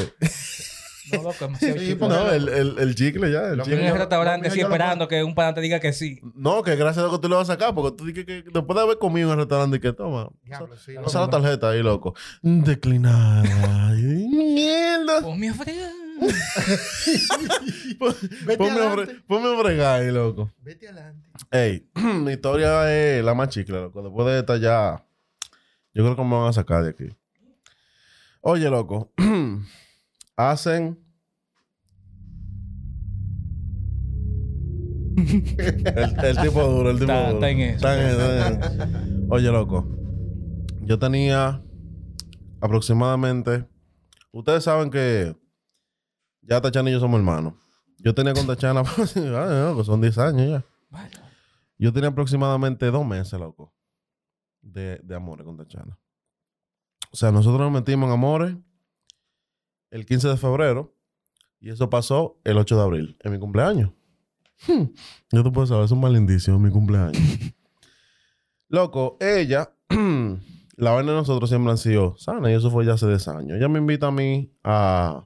B: No, loco, demasiado
C: Sí,
B: chicle.
A: No, el, el, el chicle ya. El
C: Lo
B: en el restaurante
C: lo lo
B: esperando que un pana te diga que sí.
A: No, que gracias a Dios que tú le vas a sacar, porque tú dices que, que después de haber comido en el restaurante, que toma.
C: Diablo, sí,
A: la tarjeta ahí, loco. Declinada. Mierda.
B: Ponme a fregar.
A: Ponme a, fre- ponme a fregar ahí, loco.
C: Vete adelante.
A: Ey, mi historia es la más chicle, loco. Después de esta ya, yo creo que me van a sacar de aquí. Oye, loco, hacen... el, el tipo duro, el tipo
B: Está-
A: duro.
B: está en eso.
A: Está en eso, está en eso. Oye, loco, yo tenía aproximadamente... Ustedes saben que ya Tachana y yo somos hermanos. Yo tenía con Tachana, son 10 años ya. Yo tenía aproximadamente dos meses, loco, de, de amores con Tachana. O sea, nosotros nos metimos en amores el 15 de febrero y eso pasó el 8 de abril, en mi cumpleaños. Hmm, Yo te puedo saber, es un mal indicio, en mi cumpleaños. loco, ella, la vaina de nosotros siempre han sido sana y eso fue ya hace 10 años. Ella me invita a mí a...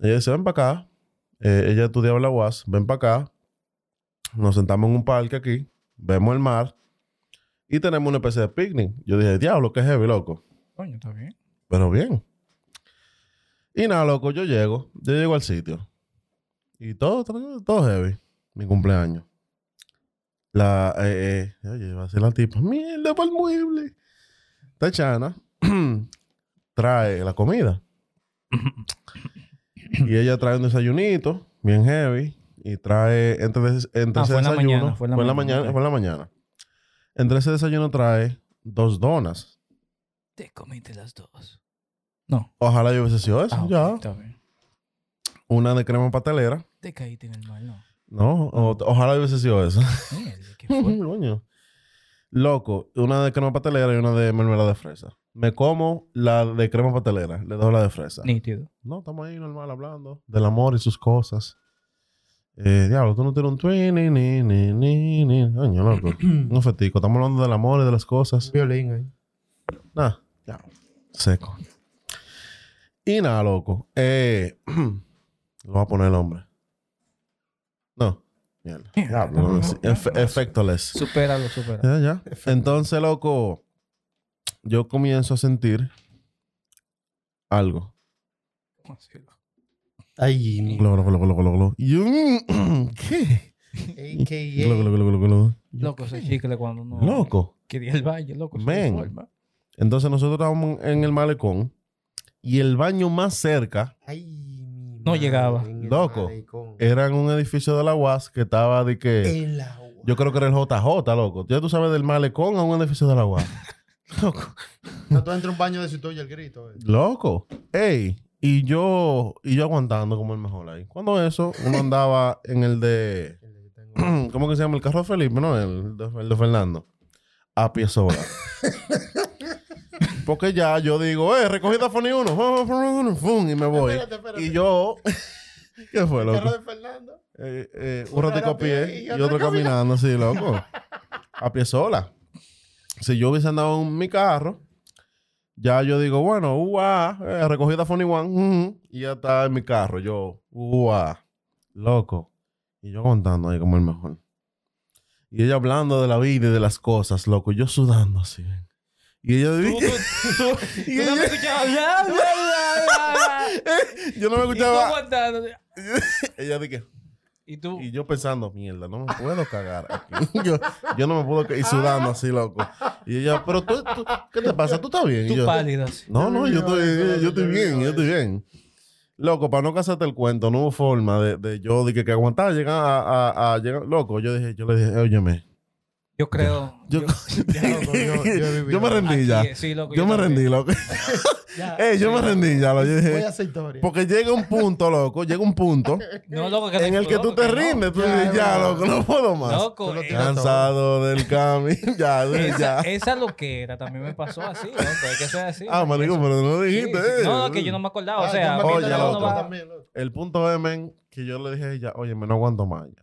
A: Ella dice, ven para acá. Eh, ella estudiaba en la UAS, ven para acá. Nos sentamos en un parque aquí, vemos el mar y tenemos una especie de picnic. Yo dije, diablo, qué heavy, loco.
B: coño, está bien.
A: Pero bien. Y nada, loco, yo llego, yo llego al sitio. Y todo, todo, todo heavy. Mi cumpleaños. La, eh, eh, oye, va a ser la tipa, mierda para el mueble. Tachana trae la comida. y ella trae un desayunito, bien heavy. Y trae, entre, entre
B: Ah,
A: ese
B: fue
A: desayuno,
B: mañana, fue en la mañana,
A: fue en la mañana. Entre ese desayuno trae dos donas.
B: Te comiste las dos. No.
A: Ojalá yo hubiese sido eso,
B: Ah,
A: ya.
B: Está bien.
A: Una de crema pastelera.
B: Te caíste en el mal, ¿no?
A: No, o- ojalá hubiese sido eso. Coño. Loco, una de crema pastelera y una de mermelada de fresa. Me como la de crema pastelera, le doy la de fresa.
B: Nítido.
A: No, estamos ahí normal hablando del amor y sus cosas. Eh, diablo, tú no tienes un twin, ni, ni, ni, ni, ni. Coño, loco. Un fetico. Estamos hablando del amor y de las cosas.
C: Violín ahí.
A: Nah, ya. Seco. Y nada, loco. Eh, lo voy a poner el hombre. No. Mierda. Diablo, no, sí. Efe- efectoless.
B: Supéralo, supéralo.
A: Ya, ya. Entonces, loco, yo comienzo a sentir algo.
C: Ay, mi.
A: Glo, glo, glo, glo, glo, glo. ¿qué? Glo,
C: AKA.
A: glo, glo, glo, glo.
B: Loco, ese chicle cuando no...
A: Loco.
B: Quería el baño, loco. no forma.
A: Entonces nosotros estábamos en el malecón y el baño más cerca
C: Ay,
B: No llegaba.
C: madre,
A: Loco.
C: malecón.
A: era en un edificio de la UAS que estaba de que...
C: El.
A: Yo creo que era el JJ, loco. Ya tú sabes del malecón a un edificio de la UAS. loco.
C: No, tú entras un baño de su y el grito. eh.
A: Loco. Ey. Y yo, y yo aguantando como el mejor ahí. Cuando eso, uno andaba en el de... ¿Cómo que se llama? El carro de Felipe, ¿no? El de, el de Fernando. A pie sola. Porque ya yo digo, eh, recogida Foni 1. Fum, y me voy.
C: Espérate, espérate.
A: Y yo... ¿Qué fue,
C: El carro
A: loco?
C: de Fernando.
A: Eh, eh, un ratico a
C: pie y otro
A: caminando, sí, loco. A pie sola. Si yo hubiese andado en mi carro, ya yo digo, bueno, uah, eh, recogida Funny One, y ya está en mi carro. Yo, uah, loco. Y yo contando ahí como el mejor. Y ella hablando de la vida y de las cosas, loco. Yo sudando así. Y ella
B: Tú,
A: dice,
B: tú, tú,
A: Y
B: tú no me
A: ella-
B: escuchabas. Bla, bla, bla, bla.
A: yo no me
B: Y
A: escuchaba. Ella dije,
B: Y tú...
A: Y yo pensando, mierda, no me puedo cagar aquí. yo, yo no me puedo cagar. Y sudando así, loco. Y ella, pero tú, tú- ¿qué te pasa? ¿Tú estás bien? Y
B: Tú
A: yo,
B: pálido así.
A: no, no, yo estoy,
C: Yo
A: yo estoy bien, yo estoy bien. Loco, para no casarte el cuento, no hubo forma de, de yo de que, que aguantar llegar a, a, a llegar. Loco, yo dije, yo le dije, óyeme.
B: Yo creo...
A: Yo,
B: yo-
C: loco, yo-
A: me rendí ya.
B: eh, sí, loco,
A: Yo me
B: también.
A: rendí, loco.
C: Ya.
A: Ey, yo me rendí ya. Lo, yo
C: Voy a
A: dije,
C: hacer historia.
A: porque llega un punto, loco, llega un punto
B: No, loco, que
A: en el que tú te
B: no.
A: rindes. Tú
C: Ya,
A: dices,
C: es
A: ya, loco, no puedo más.
B: Loco,
C: lo
B: eh,
A: Cansado del camino. ya,
B: esa,
A: ya.
B: esa loquera también me pasó así, loco. Hay que ser así.
A: Ah, marico,
B: Eso-
A: pero no
B: Sí,
A: dijiste.
B: sí.
A: eh.
B: No, que yo no me acordaba.
C: Ah,
B: o sea,
A: oye, loco.
C: también, loco.
A: El punto es, men, que yo le dije a ella, oye, me no aguanto más ya.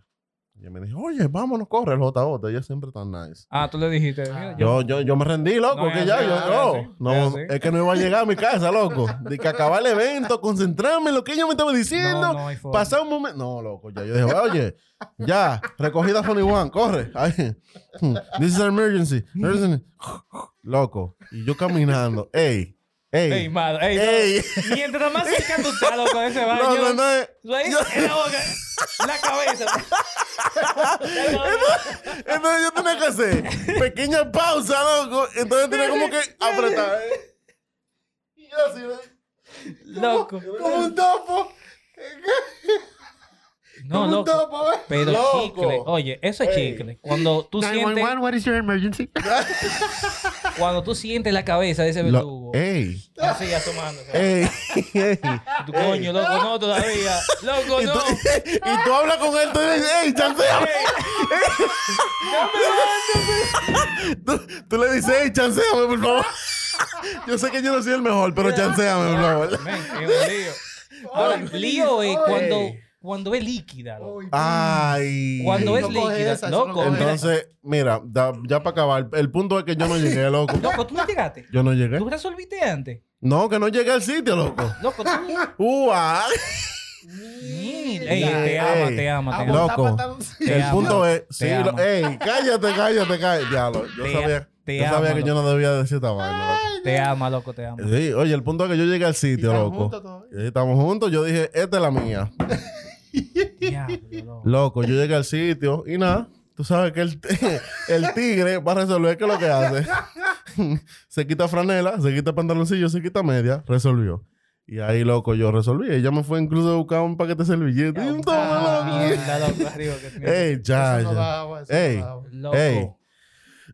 A: Y ella me dijo, oye, vámonos, corre el JJ. Ella siempre tan nice.
B: Ah, tú le dijiste. mira, yo-
A: Yo, yo, yo me rendí, loco,
B: No,
A: que ya, yo, no, no,
B: es
A: que no iba a llegar a mi casa, loco. De que acabar el evento, concentrarme en lo que ella me estaba diciendo,
B: No, no hay forma.
A: pasar un momento. No, loco, ya. Yo dije, oye, ya, recogida Funny One, corre. Ahí. This is an emergency. emergency. Loco, y yo caminando, ey, ey,
B: Ey, madre, ey, no.
A: ey.
B: Mientras más cerca tú estás, loco, ese baño.
A: No, no, no,
B: ahí,
A: yo-
B: en la boca, la cabeza.
A: Entonces yo tenía que hacer pequeña pausa, loco. Entonces tenía como que apretar. ¿eh? Y yo así, ¿eh?
B: Loco.
C: Como un topo.
B: No, loco.
C: topo.
B: Pero
A: Loco.
B: chicle. Oye, eso es
A: Ey.
B: chicle. Cuando tú sientes,
C: 911, what is your emergency?
B: cuando tú sientes la cabeza de ese
A: Lo-
B: verdugo.
A: ey,
B: Así asomándose.
A: ey, ey.
B: Tu coño, loco, no todavía. Loco,
A: Y
B: no.
A: tú, y tú hablas con él, tú dices, ey, chanceame. Tú, tú le dices, ey, chanceame, por favor. Yo sé que yo no soy el mejor, pero chanceame, por favor.
B: Men, lío. Ahora, lío es cuando, cuando es líquida, loco.
A: Ay.
B: Cuando es
C: No
B: líquida,
C: esa, no
B: loco.
C: coge.
A: Entonces, mira, da- ya para acabar, el punto es que yo no llegué, loco.
B: Loco, tú no llegaste.
A: Yo no llegué.
B: Tú resolviste antes.
A: No, que no llegué al sitio, loco.
B: Loco, tú.
A: Uah.
B: Mira, Ey, te ama,
A: ey.
B: te ama, te
C: Ah,
B: ama.
A: Loco.
C: botar pantaloncillo.
B: Te
A: El
B: amo.
A: punto es,
B: Te
A: sí, ey, cállate, cállate, cállate. Ya, lo, yo
B: Te-
A: sabía,
B: te
A: yo sabía que yo no debía decir esta vaina.
B: Te ama, loco, te ama.
A: loco. Sí, oye, el punto es que yo llegué al
C: Y
A: sitio,
C: están
A: loco.
C: juntos todavía.
A: Y estamos juntos, yo dije, esta es la mía.
B: Loco.
A: Loco, yo llegué al sitio y nada. Tú sabes que el, el tigre va a resolver qué es lo que hace. se quita franela, se quita pantaloncillo, se quita media, resolvió. Y ahí, loco, yo resolví. Ella me fue incluso a buscar un paquete de servilletas. Y un toma,
B: Ah, que.
A: Ey, ya, ya. Ey. Ey.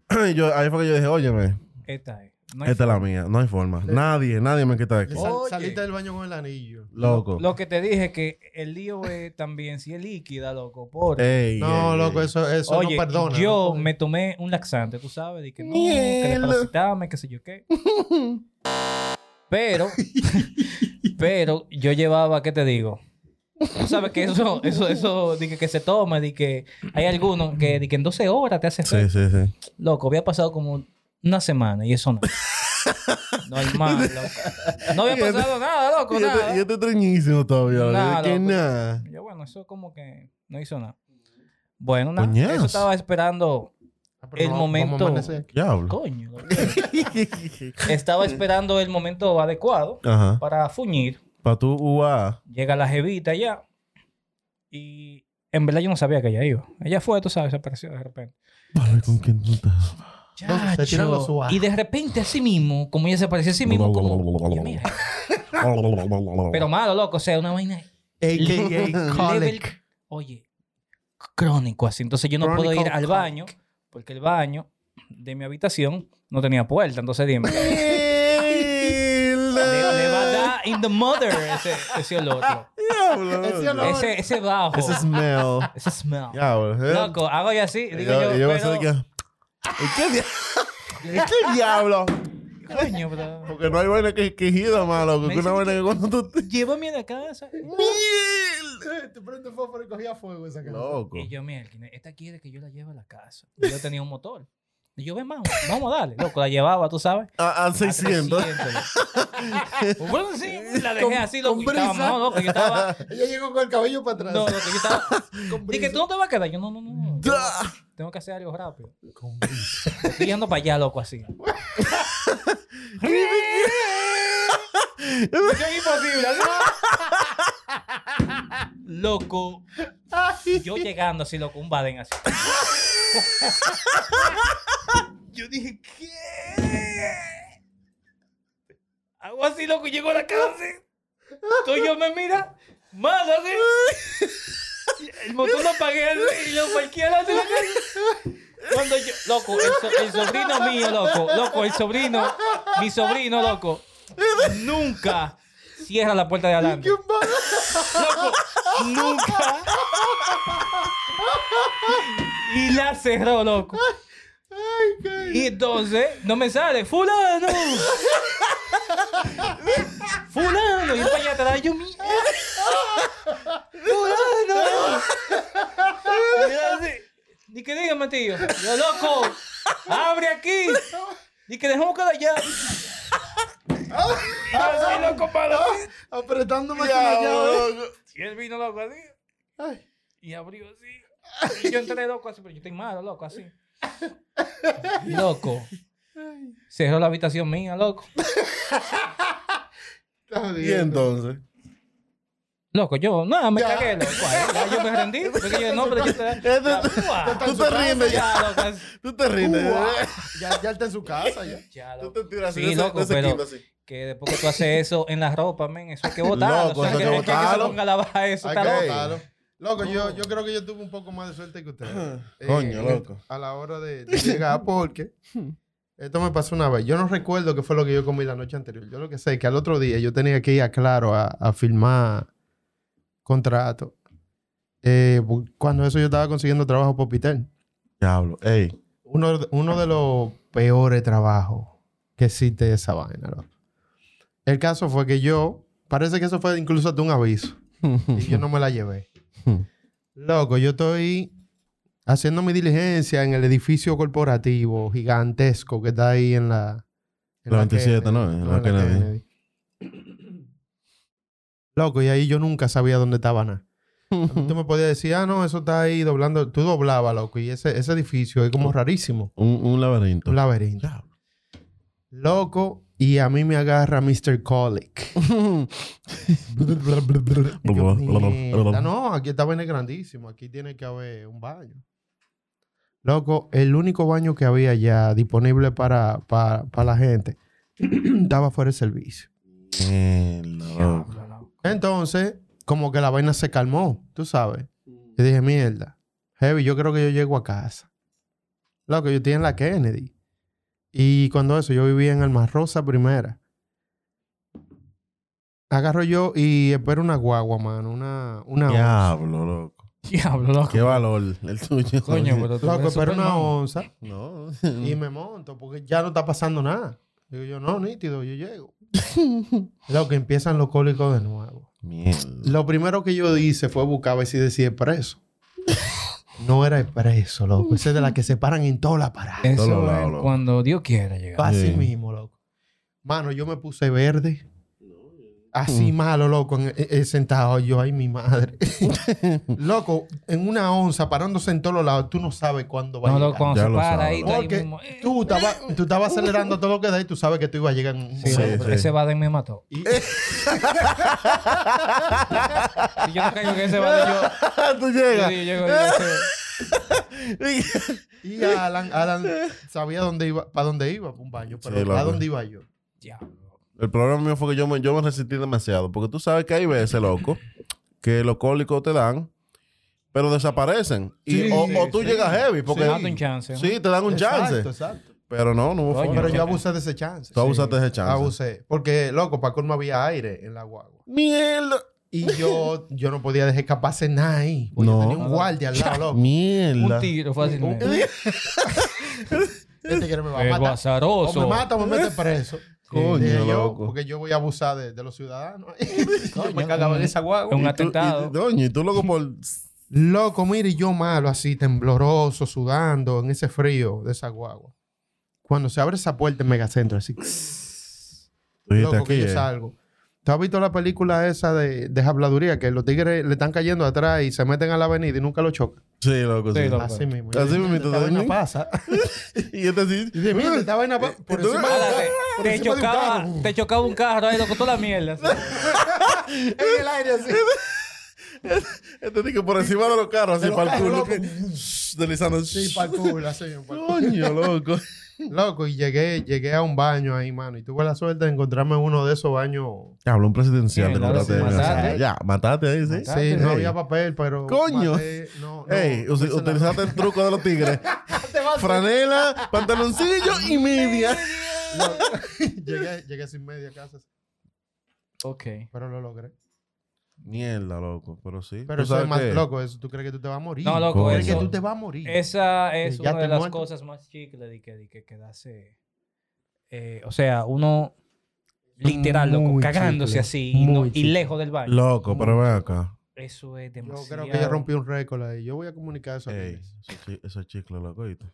A: ahí fue que yo dije, óyeme,
B: Esta es. No
A: esta es la mía, no hay forma. Nadie, nadie me quita de aquí.
C: Sal- saliste del baño con el anillo.
A: Loco.
B: Lo que te dije que el lío es también si es líquida, loco. Por...
A: Ey,
C: No,
A: ey,
C: loco, eso, eso
B: Oye,
C: no perdona.
B: yo
C: no
B: me tomé un laxante, tú sabes, de que no, que que sé yo qué. Pero, pero yo llevaba, ¿qué te digo? Tú sabes que eso, eso, eso, de que, que se toma, de que hay algunos que, de que en 12 horas te hace
A: Sí, sí, sí.
B: Loco, había pasado como una semana y eso no. Normal, loco. No había pasado nada, loco,
A: Y este,
B: nada.
A: y este treñísimo todavía. loco.
B: Nada,
A: que nada.
B: Yo, bueno, eso como que no hizo nada. Bueno, nada,
A: Coñazo.
B: eso estaba esperando.
C: Ah,
B: El
C: no,
B: momento-. Coño. estaba esperando el momento adecuado
A: Ajá.
B: para fuñir.
A: Para tu UA.
B: Llega la jevita ya. Y en verdad yo no sabía que ella iba. Ella fue, tú sabes, se apareció de repente.
A: Vale, ¿con quién tú estás?
C: Entonces, se.
B: Y de repente así mismo, como ella se parecía a sí mismo, como... Yo, mira, Pero malo, loco. O sea, una vaina
C: AKA
B: level... Oye, crónico así. Entonces yo no puedo ir al baño porque el baño de mi habitación no tenía puerta. Entonces dime, le, le va a dar in the mother ese, ese olor.
A: Diablo.
C: Ese olor.
B: Ese, ese bajo.
A: Ese smell.
B: Ese smell.
A: Diablo. ¿eh?
B: Loco, hago yo así. Digo
A: Yo-
B: yo,
A: yo
B: pero...
A: ¿Qué, dia- ¿Qué diablo?
B: Coño, pero...
A: Porque no hay vaina que que gira, malo. Que una vaina
B: que-
A: que cuando tú te...
B: Llévame a la casa.
A: ¡Miel!
C: Te prende fósforo y cogía fuego esa casa.
A: Loco.
B: Y yo, mira, esta quiere que yo la lleve a la casa. Y yo tenía un motor. Y yo, ven, vamos, vamos a darle. Loco, la llevaba, tú sabes.
A: A, a
B: A
A: 600.
B: 300, loco. bueno, sí, la dejé
C: Con-
B: así, loco.
C: con
B: y estaba, no, loco, yo estaba...
C: Ella llegó con el cabello para atrás.
B: No, loco, yo estaba...
C: con
B: Dije, tú no te vas a quedar. Yo, no, no, no. Yo
A: Da.
B: tengo que hacer algo rápido.
C: Con brisa.
B: Estoy yendo para allá, loco, así. Eso es imposible. así. Loco. Yo llegando así, loco, un badén así. Yo dije, ¿qué? Hago así, loco, y llego a la casa así. Entonces yo me mira, más así. El motor lo apagué así y lo de la casa. Cuando yo, loco, el, so- el sobrino mío, loco, loco, el sobrino, mi sobrino, loco, nunca cierra la puerta de adelante. Loco, nunca. Y la cerró, loco. Y entonces no me sale, fulano. Fulano. Y para allá atrás, yo mierda. Fulano. Ni que dígame, tío. Yo, loco, abre aquí. Ni que dejamos cada llave. Así, loco, para
C: Apretando más que la llave.
A: loco.
B: Y él vino loco así.
C: Ay.
B: Y abrió así. Y yo entré loco así, pero yo estoy malo, loco, así. Loco. Cerró la habitación mía, loco.
C: Está
A: Y entonces.
B: Loco, yo, nada, me
C: Ya.
B: cagué, loco. ahí, yo me rendí. Porque yo, no, pero yo te. Ya,
A: Tú te rindes ya. Tú te rindes.
C: Ya, ya está en su casa. Ya.
B: Ya,
A: Tú
B: loco.
A: te tiras así
B: Sí, loco,
A: ese
B: pero-
A: kilo así.
B: Que después que tú haces eso en la ropa, men, eso hay que botarlo.
A: Loco,
B: o sea,
A: eso
B: que,
A: hay que
B: que se
A: botarlo.
B: ponga a lavar eso,
C: Hay
B: está
C: que
B: loco.
C: botarlo. Loco, yo, yo creo que yo tuve un poco más de suerte que ustedes. Eh,
A: Coño, loco.
C: A la hora de, de llegar, porque esto me pasó una vez. Yo no recuerdo qué fue lo que yo comí la noche anterior. Yo lo que sé es que al otro día yo tenía que ir a Claro a, a firmar contrato. Eh, cuando eso yo estaba consiguiendo trabajo por Pitel.
A: Diablo. Ey.
C: Uno, de- uno de los peores trabajos que existe esa vaina, loco. El caso fue que yo, parece que eso fue incluso hasta un aviso. y yo no me la llevé. Loco, yo estoy haciendo mi diligencia en el edificio corporativo gigantesco que está ahí en la... en
A: La 27,
C: Kennedy.
A: ¿no? En la Kennedy.
C: Kennedy. Loco, y ahí yo nunca sabía dónde estaba nada. Tú me podías decir, ah, no, eso está ahí doblando. Tú doblabas, loco, y ese, ese edificio es como rarísimo.
A: Un, un laberinto.
C: Un laberinto. Loco, y a mí me agarra Mr. Colic. Y yo, "Mierda, no, aquí esta vaina es grandísimo. Aquí tiene que haber un baño. Loco, el único baño que había ya disponible para, para, para la gente estaba fuera de servicio.
A: Loco.
C: Entonces, como que la vaina se calmó, tú sabes. Yo dije, mierda, Heavy, yo creo que yo llego a casa. Loco, yo estoy en la Kennedy. Y cuando eso, yo vivía en Alma Rosa primera. Agarro yo y espero una guagua, mano. Una, una onza.
A: Diablo, loco.
B: Diablo, loco.
A: Qué valor el tuyo.
B: Coño, pero tú
C: Loco, espero una onza.
A: No.
C: Y me monto, porque ya no está pasando nada. Digo yo, no, nítido, yo llego. Loco, empiezan los cólicos de nuevo.
A: Mierda.
C: Lo primero que yo hice fue buscar a ver si decía expreso. No era expreso, loco. Ese es de la que se paran en toda la parada.
B: Eso es cuando Dios quiera llegar.
C: Así
A: Sí.
C: mismo, loco. Mano, yo me puse verde. Así malo, loco, en- eh, eh, sentado yo, ay, mi madre. loco, en una onza, parándose en todos los lados, tú no sabes cuándo va
B: No,
C: a
B: lo,
C: llegar.
B: cuando
A: Ya
B: se
A: lo
B: para ahí,
A: loco.
B: tú ahí
C: Porque
B: mismo. eh,
C: tú estabas tú estabas acelerando todo lo que da y tú sabes que tú ibas a llegar en un
B: Sí,
A: Sí,
C: momento.
A: sí.
B: Ese Baden me mató.
C: Y-
B: Si yo no caigo que ese Baden, yo,
A: Tú
B: yo,
A: llegas.
B: yo llego y ese-
C: Y Alan, Alan sabía dónde iba, para dónde iba, para un baño, pero
A: Sí.
C: ¿a dónde iba yo?
B: Diablo.
A: El problema mío fue que yo me, yo me resistí demasiado. Porque tú sabes que hay veces, loco, que los cólicos te dan, pero desaparecen. Y, o,
C: sí,
A: o tú
C: sí.
A: llegas heavy. Porque,
B: Date un chance. ¿no?
A: Sí, te dan un
C: Exacto,
A: chance.
C: exacto.
A: Pero no, no hubo forma.
C: Pero yo abusé de ese chance.
A: Tú abusaste de ese chance.
C: Abusé. Porque, loco, para colmo había aire en la guagua.
A: Mierda.
C: Y yo, yo no podía dejar que pase nada ahí. Porque
A: No.
C: yo tenía un guardia al lado, loco.
A: Mierda.
B: Un tiro fácilmente.
C: Este quiere me va a
B: El
C: matar. O
B: azaroso.
C: me mata o me mete preso.
A: Coño,
C: yo,
A: loco.
C: porque yo voy a abusar de, de los ciudadanos. Yo me cagaba en esa guagua.
B: Un
A: Y tú-
B: atentado.
A: Y, doño, y tú loco por...
C: Loco, mire, yo malo, así, tembloroso, sudando en ese frío de esa guagua. Cuando se abre esa puerta en Megacentro, así, loco,
A: aquí,
C: que yo
A: eh.
C: salgo. ¿Tú has visto la película esa de, de habladuría? Que los tigres le están cayendo atrás y se meten a la avenida y nunca lo chocan.
A: Sí, loco, sí.
B: Sí, loco.
C: Así mismo.
A: Así mismito,
C: Esta vaina pasa.
A: y este sí.
C: Y dije, mira, esta vaina pa- por
A: ¿Y tú?
C: encima,
B: Ala,
C: de-
B: te,
C: por
B: te chocaba, te chocaba un carro ahí, loco, toda la mierda.
C: En el aire así.
A: Este dice que por encima de los carros, así para el culo. Deslizando.
C: Sí, para el culo, así.
A: Coño, loco.
C: Loco, y llegué, llegué a un baño ahí, mano. Y tuve la suerte de encontrarme en uno de esos baños.
A: Habló un presidencial.
B: Claro, sí, mataste.
A: Ya, mataste ahí, sí.
B: Mataste.
C: Sí, no había papel, pero.
A: Coño.
C: maté- no, no,
A: Ey,
C: no
A: utilizaste el truco de los tigres. Franela, pantaloncillo y media.
C: Llegué, llegué sin media casa,
B: Ok.
C: pero lo logré.
A: Mierda, loco. Pero sí.
C: Pero
A: ¿Tú
C: eso es más
A: qué?
C: loco, eso. ¿Tú crees que tú te vas a morir?
B: No, loco,
C: ¿Tú crees
A: eso-
C: que tú te vas a morir?
B: Esa es una de las
C: muerto.
B: cosas más chicles de que, de que quedarse. eh, o sea, uno literal, loco,
C: Muy
B: cagándose
C: chicle,
B: así y, no- lejos del baño.
A: Loco, pero ven acá.
B: Eso es
C: Yo
B: demasiado.
C: creo que yo rompí un récord ahí. Yo voy a comunicar eso. a
A: Ey,
C: Guinness.
A: eso chi- eso es chicle, loco. ¿oíste?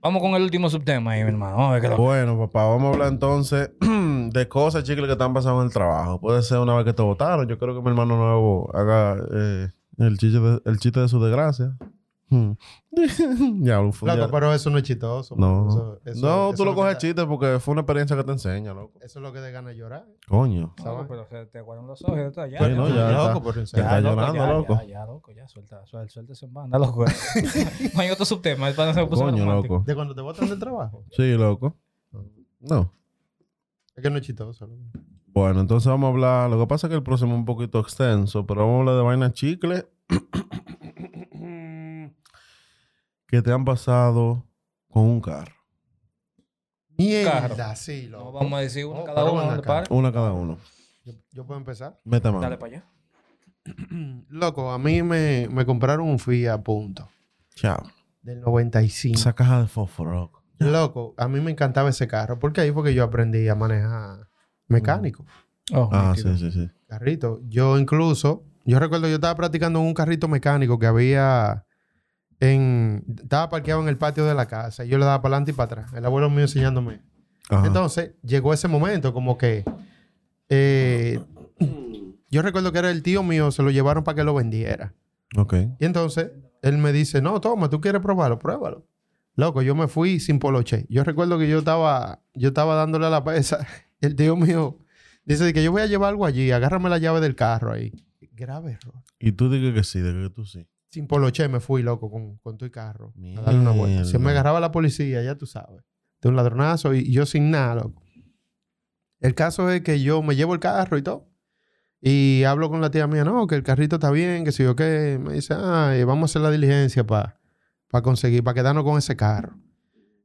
B: Vamos con el último subtema ahí, mi hermano.
A: Bueno, papá, vamos a hablar entonces de cosas chicles que están pasando en el trabajo. Puede ser una vez que te votaron. Yo creo que mi hermano nuevo haga eh, el, chiste de, el chiste de su desgracia. Hmm. ya,
C: Loco,
A: día-
C: pero eso no es chistoso.
A: No,
C: mano. Eso- eso-
A: no,
C: eso
A: tú lo coges
C: da-
A: chiste porque fue una experiencia que te enseña, loco.
C: Eso es lo que te gana llorar.
A: Coño.
B: No,
C: ¿sabes?
B: pero se te aguaron los ojos. Ya, ya,
A: Sí, no, ya
C: loco, pero
A: Ya está llorando,
B: ya,
A: loco.
B: Ya, ya, loco, ya, suelta, suelta, suelta eso en banda, loco. no hay otro subtema, es para no se puso
A: Coño, loco.
C: De cuando te botan del trabajo.
A: Sí, loco. No.
C: Es que no es chistoso. loco.
A: Bueno, entonces vamos a hablar. Lo que pasa es que el próximo es un poquito extenso, pero vamos a hablar de vainas chicle que te han pasado con un carro.
C: Mierda,
B: Carro.
C: sí, loco.
B: No vamos a decir uno
C: Oh,
B: cada uno,
C: ven
B: ¿dónde
C: acá.
B: para?
A: Una cada uno.
C: Yo, yo puedo empezar.
A: Meta mano.
B: Dale para allá.
C: Loco, a mí me, me compraron un Fiat punto
A: Chao.
C: del 95.
A: Esa caja de fósforo, loco.
C: Loco, a mí me encantaba ese carro. Porque ahí fue que yo aprendí a manejar mecánico.
B: Oh,
A: Ah, sí, sí, sí.
C: Carrito. Yo incluso, yo recuerdo yo estaba practicando en un carrito mecánico que había en, estaba parqueado en el patio de la casa y yo le daba para adelante y para atrás. El abuelo mío enseñándome.
A: Ajá.
C: Entonces, llegó ese momento como que eh, yo recuerdo que era el tío mío, se lo llevaron para que lo vendiera.
A: ok.
C: Y entonces, él me dice, no, toma, tú quieres probarlo, pruébalo. Loco, yo me fui sin poloche. Yo recuerdo que yo estaba, yo estaba dándole a la pesa. El tío mío dice que yo voy a llevar algo allí, agárrame la llave del carro ahí. Grave error.
A: Y tú dices que sí, de que tú sí.
C: Sin poloche me fui, loco, con, con tu carro. A darle una vuelta. Si me
A: Mierda.
C: agarraba la policía, ya tú sabes. De un ladronazo y, y yo sin nada, loco. El caso es que yo me llevo el carro y todo. Y hablo con la tía mía, no, que el carrito está bien, que si yo qué. Me dice, ah, vamos a hacer la diligencia para conseguir, para quedarnos con ese carro.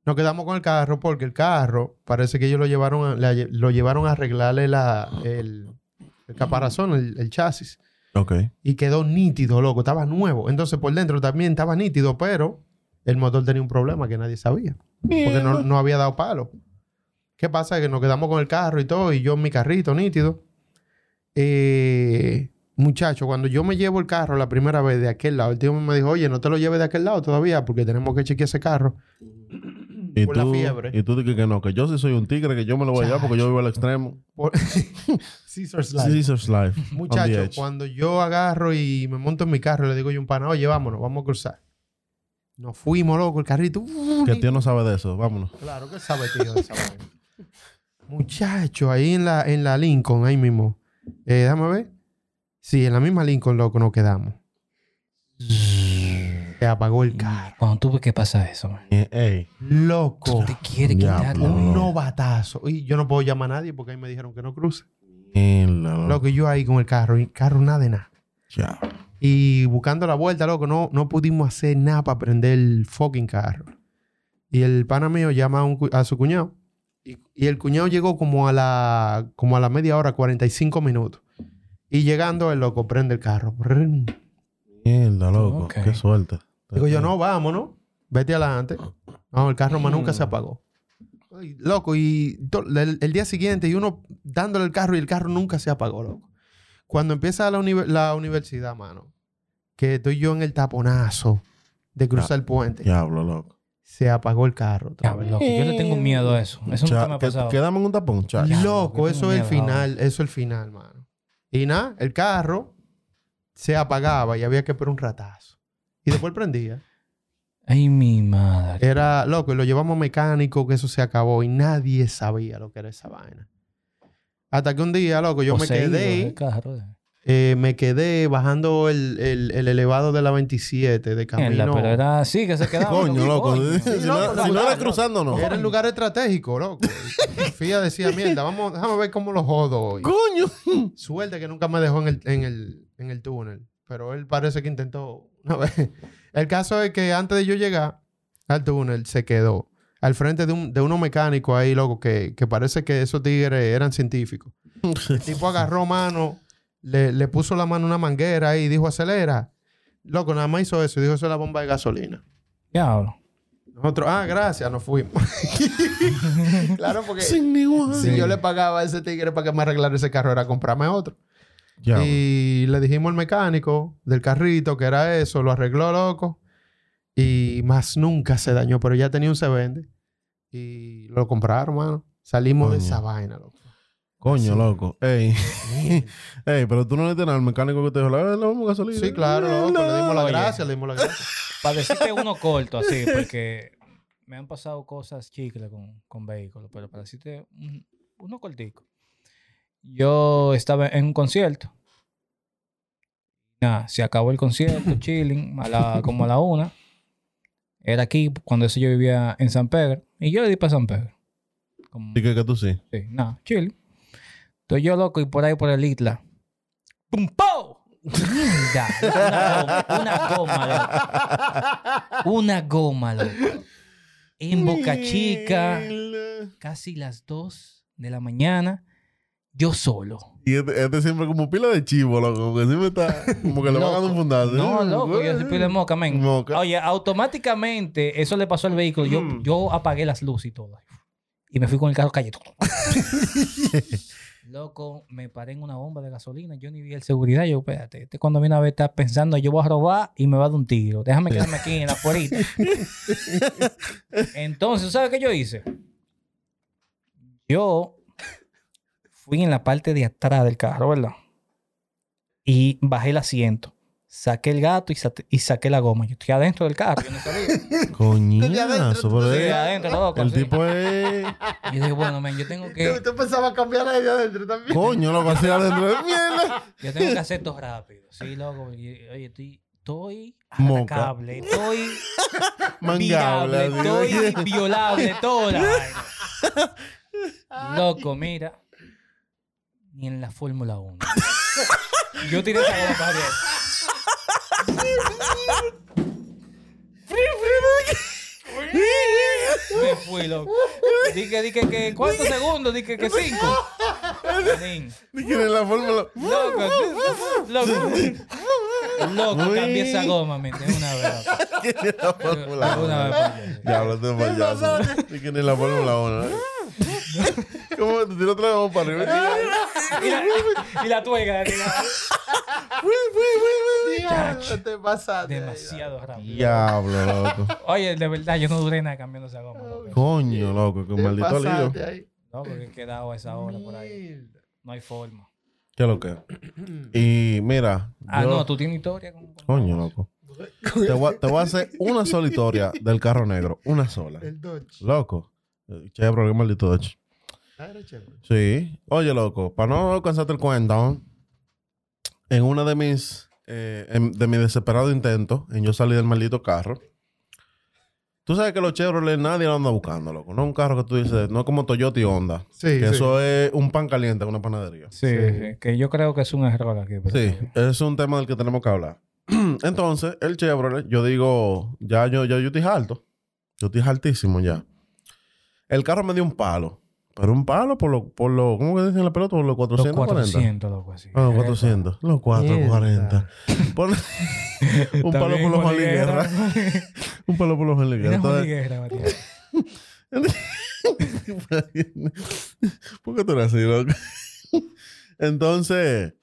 C: Nos quedamos con el carro porque el carro parece que ellos lo llevaron a, lo llevaron a arreglarle la, el, el caparazón, el- el chasis
A: Ok.
C: y quedó nítido, loco, estaba nuevo. Entonces por dentro también estaba nítido, pero el motor tenía un problema que nadie sabía, porque no, no había dado palo. ¿Qué pasa? Que nos quedamos con el carro y todo, y yo en mi carrito nítido. Eh, muchacho, cuando yo me llevo el carro la primera vez de aquel lado, el tío me dijo, oye, no te lo lleves de aquel lado todavía, porque tenemos que chequear ese carro.
A: Y
C: por
A: tú,
C: la fiebre.
A: y tú dices que no, que yo sí soy un tigre, que yo me lo voy a llevar porque yo vivo al extremo.
C: Por- Caesar's Life.
A: Caesar's life. on the
C: Muchacho,
A: edge.
C: cuando yo agarro y me monto en mi carro, le digo yo un pana, oye, vámonos, vamos a cruzar. Nos fuimos, loco, el carrito. uh,
A: Que el tío no sabe de eso. Vámonos.
C: Claro que sabe, tío, de esa vaina. Muchacho, ahí en la, en la Lincoln, ahí mismo. Eh, déjame ver. Sí, en la misma Lincoln, loco, nos quedamos. Se apagó el carro.
B: Cuando tú ves que pasa eso, man.
A: Eh, Ey.
C: Loco.
B: Te quiere quitar
C: Un novatazo. Y yo no puedo llamar a nadie porque ahí me dijeron que no cruce.
A: Mierda, loco.
C: Y yo ahí con el carro. Y carro nada de nada.
A: Ya.
C: Y buscando la vuelta, loco, no, no pudimos hacer nada para prender el fucking carro. Y el pana mío llama a, un cu- a su cuñado. Y, y el cuñado llegó como a la como a la media hora, 45 minutos. Y llegando, el loco prende el carro.
A: Mierda, loco. Qué suerte.
C: Digo yo, no, vámonos. Vete adelante. No, el carro más nunca se apagó. Ay, Loco, y el, el día siguiente, y uno dándole el carro y el carro nunca se apagó, loco. Cuando empieza la, univer- la universidad, mano, que estoy yo en el taponazo de cruzar el puente,
A: Diablo, loco.
C: se apagó el carro. otra vez.
B: loco, Yo le tengo miedo a eso. Eso
A: Cha-
B: nunca me ha pasado.
A: Quedamos en un tapón, cha.
B: Ya.
C: Loco, eso es el final, eso es el final, mano. Y nada, el carro se apagaba y había que poner un ratazo. Y después prendía.
B: Ay, mi madre.
C: Era loco, y lo llevamos mecánico, que eso se acabó y nadie sabía lo que era esa vaina. Hasta que un día, loco, yo me quedé,
B: carro.
C: eh, me quedé bajando el, el- el elevado de la 27 de camino.
B: Mierda, pero era así que se quedaba.
A: Coño, loco.
B: Coño.
A: Si
C: Sí,
A: no, si no era cruzando, no.
C: Era el lugar estratégico, loco. Fía decía, mierda, vamos, déjame ver cómo lo jodo hoy.
A: Coño.
C: Suerte que nunca me dejó en el, en el, en el túnel. Pero él parece que intentó una vez. El caso es que antes de yo llegar al túnel, se quedó al frente de, un, de unos mecánicos ahí, loco, que, que parece que esos tigres eran científicos. El tipo agarró mano, le, le puso la mano a una manguera ahí y dijo, acelera. Loco, nada más hizo eso y dijo, eso es la bomba de gasolina.
B: Diablo.
C: Nosotros, ah, gracias, nos fuimos. claro, porque
A: Sin
C: si yo le pagaba a ese tigre para que me arreglara ese carro, era comprarme otro. Y le dijimos al mecánico del carrito que era eso, lo arregló loco. Y más nunca se dañó, pero ya tenía un se vende. Y lo compraron, mano. Salimos de esa vaina, loco.
A: Coño, loco. Ey. Ey, pero tú no le tienes al mecánico que te dijo, "Eh, le vamos a gasolina.
C: Sí, claro, loco. Le dimos la
B: Oye.
C: gracia, le dimos la gracia.
B: Para decirte uno corto así, porque me han pasado cosas chicles con, con vehículos, pero para decirte un- uno cortico. Yo estaba en un concierto. Nada, se acabó el concierto, chilling, a la, como a la una. Era aquí, cuando eso yo vivía en San Pedro. Y yo le di para San Pedro. Como-
A: Y que, que tú sí.
B: Sí, nada, chill. Estoy yo loco y por ahí por el isla. ¡Pum, ¡Pow! Mierda, Una goma, una goma, loco. Una goma, loco. En Boca Chica, casi las 2 de la mañana, yo solo.
A: Y este, este siempre como pila de chivo, loco. Que siempre está como que le van
B: Loco.
A: dando un fundazo.
B: No, loco, yo soy pila de moca, men.
A: Moca.
B: Oye, automáticamente eso le pasó al vehículo. Yo,
A: Mm.
B: yo apagué las luces y todo. Y me fui con el carro calle. Loco, me paré en una bomba de gasolina. Yo ni vi el seguridad. Yo, espérate, este cuando viene a ver está pensando, yo voy a robar y me va a dar un tiro. Déjame quedarme aquí en la puerta. Entonces, ¿sabes qué yo hice? Yo fui en la parte de atrás del carro, ¿verdad? Y bajé el asiento. Saqué el gato y, sa- y saqué la goma. Yo estoy adentro del carro. Yo no sabía.
A: Coñazo, es-
B: adentro, loco.
A: El
B: sí.
A: tipo es.
B: Y yo dije, bueno, men, yo tengo que,
C: Usted pensaba cambiar ahí de adentro también.
A: Coño, loco, así adentro de mierda.
B: yo tengo que hacer esto rápido. Sí, loco. Oye, estoy, estoy atacable. Estoy
A: Mangable.
B: Estoy violable. Toda la vaina. Loco, mira. Ni en la Fórmula 1. Yo tiré esa goma para. Me fui, loco. Dije, dije que, ¿cuántos segundos? Dije que cinco.
A: Que en la fórmula.
B: Loco, loco. Loco, cambié esa goma, me entiendes, una vez.
A: Ni en la fórmula.
B: Una vez, payaso.
A: Diablo, este payaso. Ni que ni en la fórmula 1. ¿Cómo te tiró otra vez vamos para arriba?
B: Y la, y la tuega,
C: te pasaste.
B: demasiado rápido.
A: Diablo, loco.
B: Oye, de verdad, yo no duré nada cambiando esa goma. loco.
A: Coño, loco, que maldito lío.
C: pasaste ahí.
B: No, porque he quedado a esa hora por ahí. No hay forma.
A: ¿Qué es lo que? Y mira.
B: Ah,
A: yo-
B: no, tú tienes historia con. con-
A: Coño, loco. Te voy, a, te voy a hacer una sola historia del carro negro. Una sola.
C: El Dodge.
A: Loco. Eh, Chevrolet, qué maldito Dodge.
C: Ah, era chévere.
A: Sí. Oye, loco, para no cansarte el cuento, en una de mis, eh, en- de mis desesperados intentos en yo salir del maldito carro, tú sabes que los Chevrolet nadie lo anda buscando, loco. No es un carro que tú dices, no es como Toyota y Honda.
C: Sí,
A: que
C: sí.
A: eso es un pan caliente en una panadería.
B: Sí,
C: Sí.
B: que yo creo que es un error aquí. pero-
A: Sí, es un tema del que tenemos que hablar. Entonces, el Chevrolet, yo digo, ya yo, yo, yo estoy alto. Yo estoy altísimo ya. El carro me dio un palo. Pero un palo por lo, por lo ¿cómo que dicen en la pelota? Por los
B: Los
A: 440.
B: 400, loco, así.
A: Ah, los 400. Los 440. Pon- un palo por los
B: Juan Liguerra.
A: Guerra. un palo por los Juan Liguerra.
B: Juan
A: Entonces,
B: Liguerra, Matías.
A: ¿Por qué tú eres así, loco? Entonces,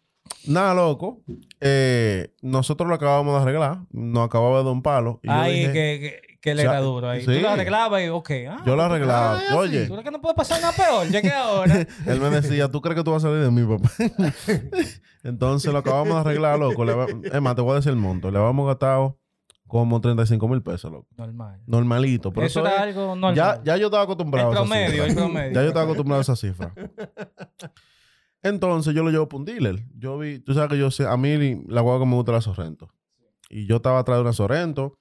A: nada, loco. Eh, nosotros lo acabamos de arreglar. Nos acababa de dar un palo. Y yo
B: Ay,
A: dije-
B: que, que, que le
A: O sea,
B: era duro ahí.
A: sí.
B: Tú lo arreglabas y, ok. Ah,
A: Yo lo arreglaba.
C: Ah,
A: Oye,
B: ¿Tú crees que no puede pasar nada peor? Ya que ahora.
A: él me decía, ¿tú crees que tú vas a salir de mí, papá? Entonces lo acabamos de arreglar, loco. Va- Es más, te voy a decir el monto. Le habíamos gastado como 35 mil pesos, loco.
B: Normal.
A: Normalito. Pero
B: Eso
A: eso,
B: era
A: es-
B: algo normal.
A: ya, ya yo estaba acostumbrado
B: el
A: a esa
B: promedio,
A: cifra.
B: el promedio.
A: Ya yo estaba acostumbrado a esa cifra. Entonces yo lo llevo por un dealer. Yo vi, tú sabes que yo sé, a mí la guagua que me gusta la Sorrento. Y yo estaba atrás de una Sorrento.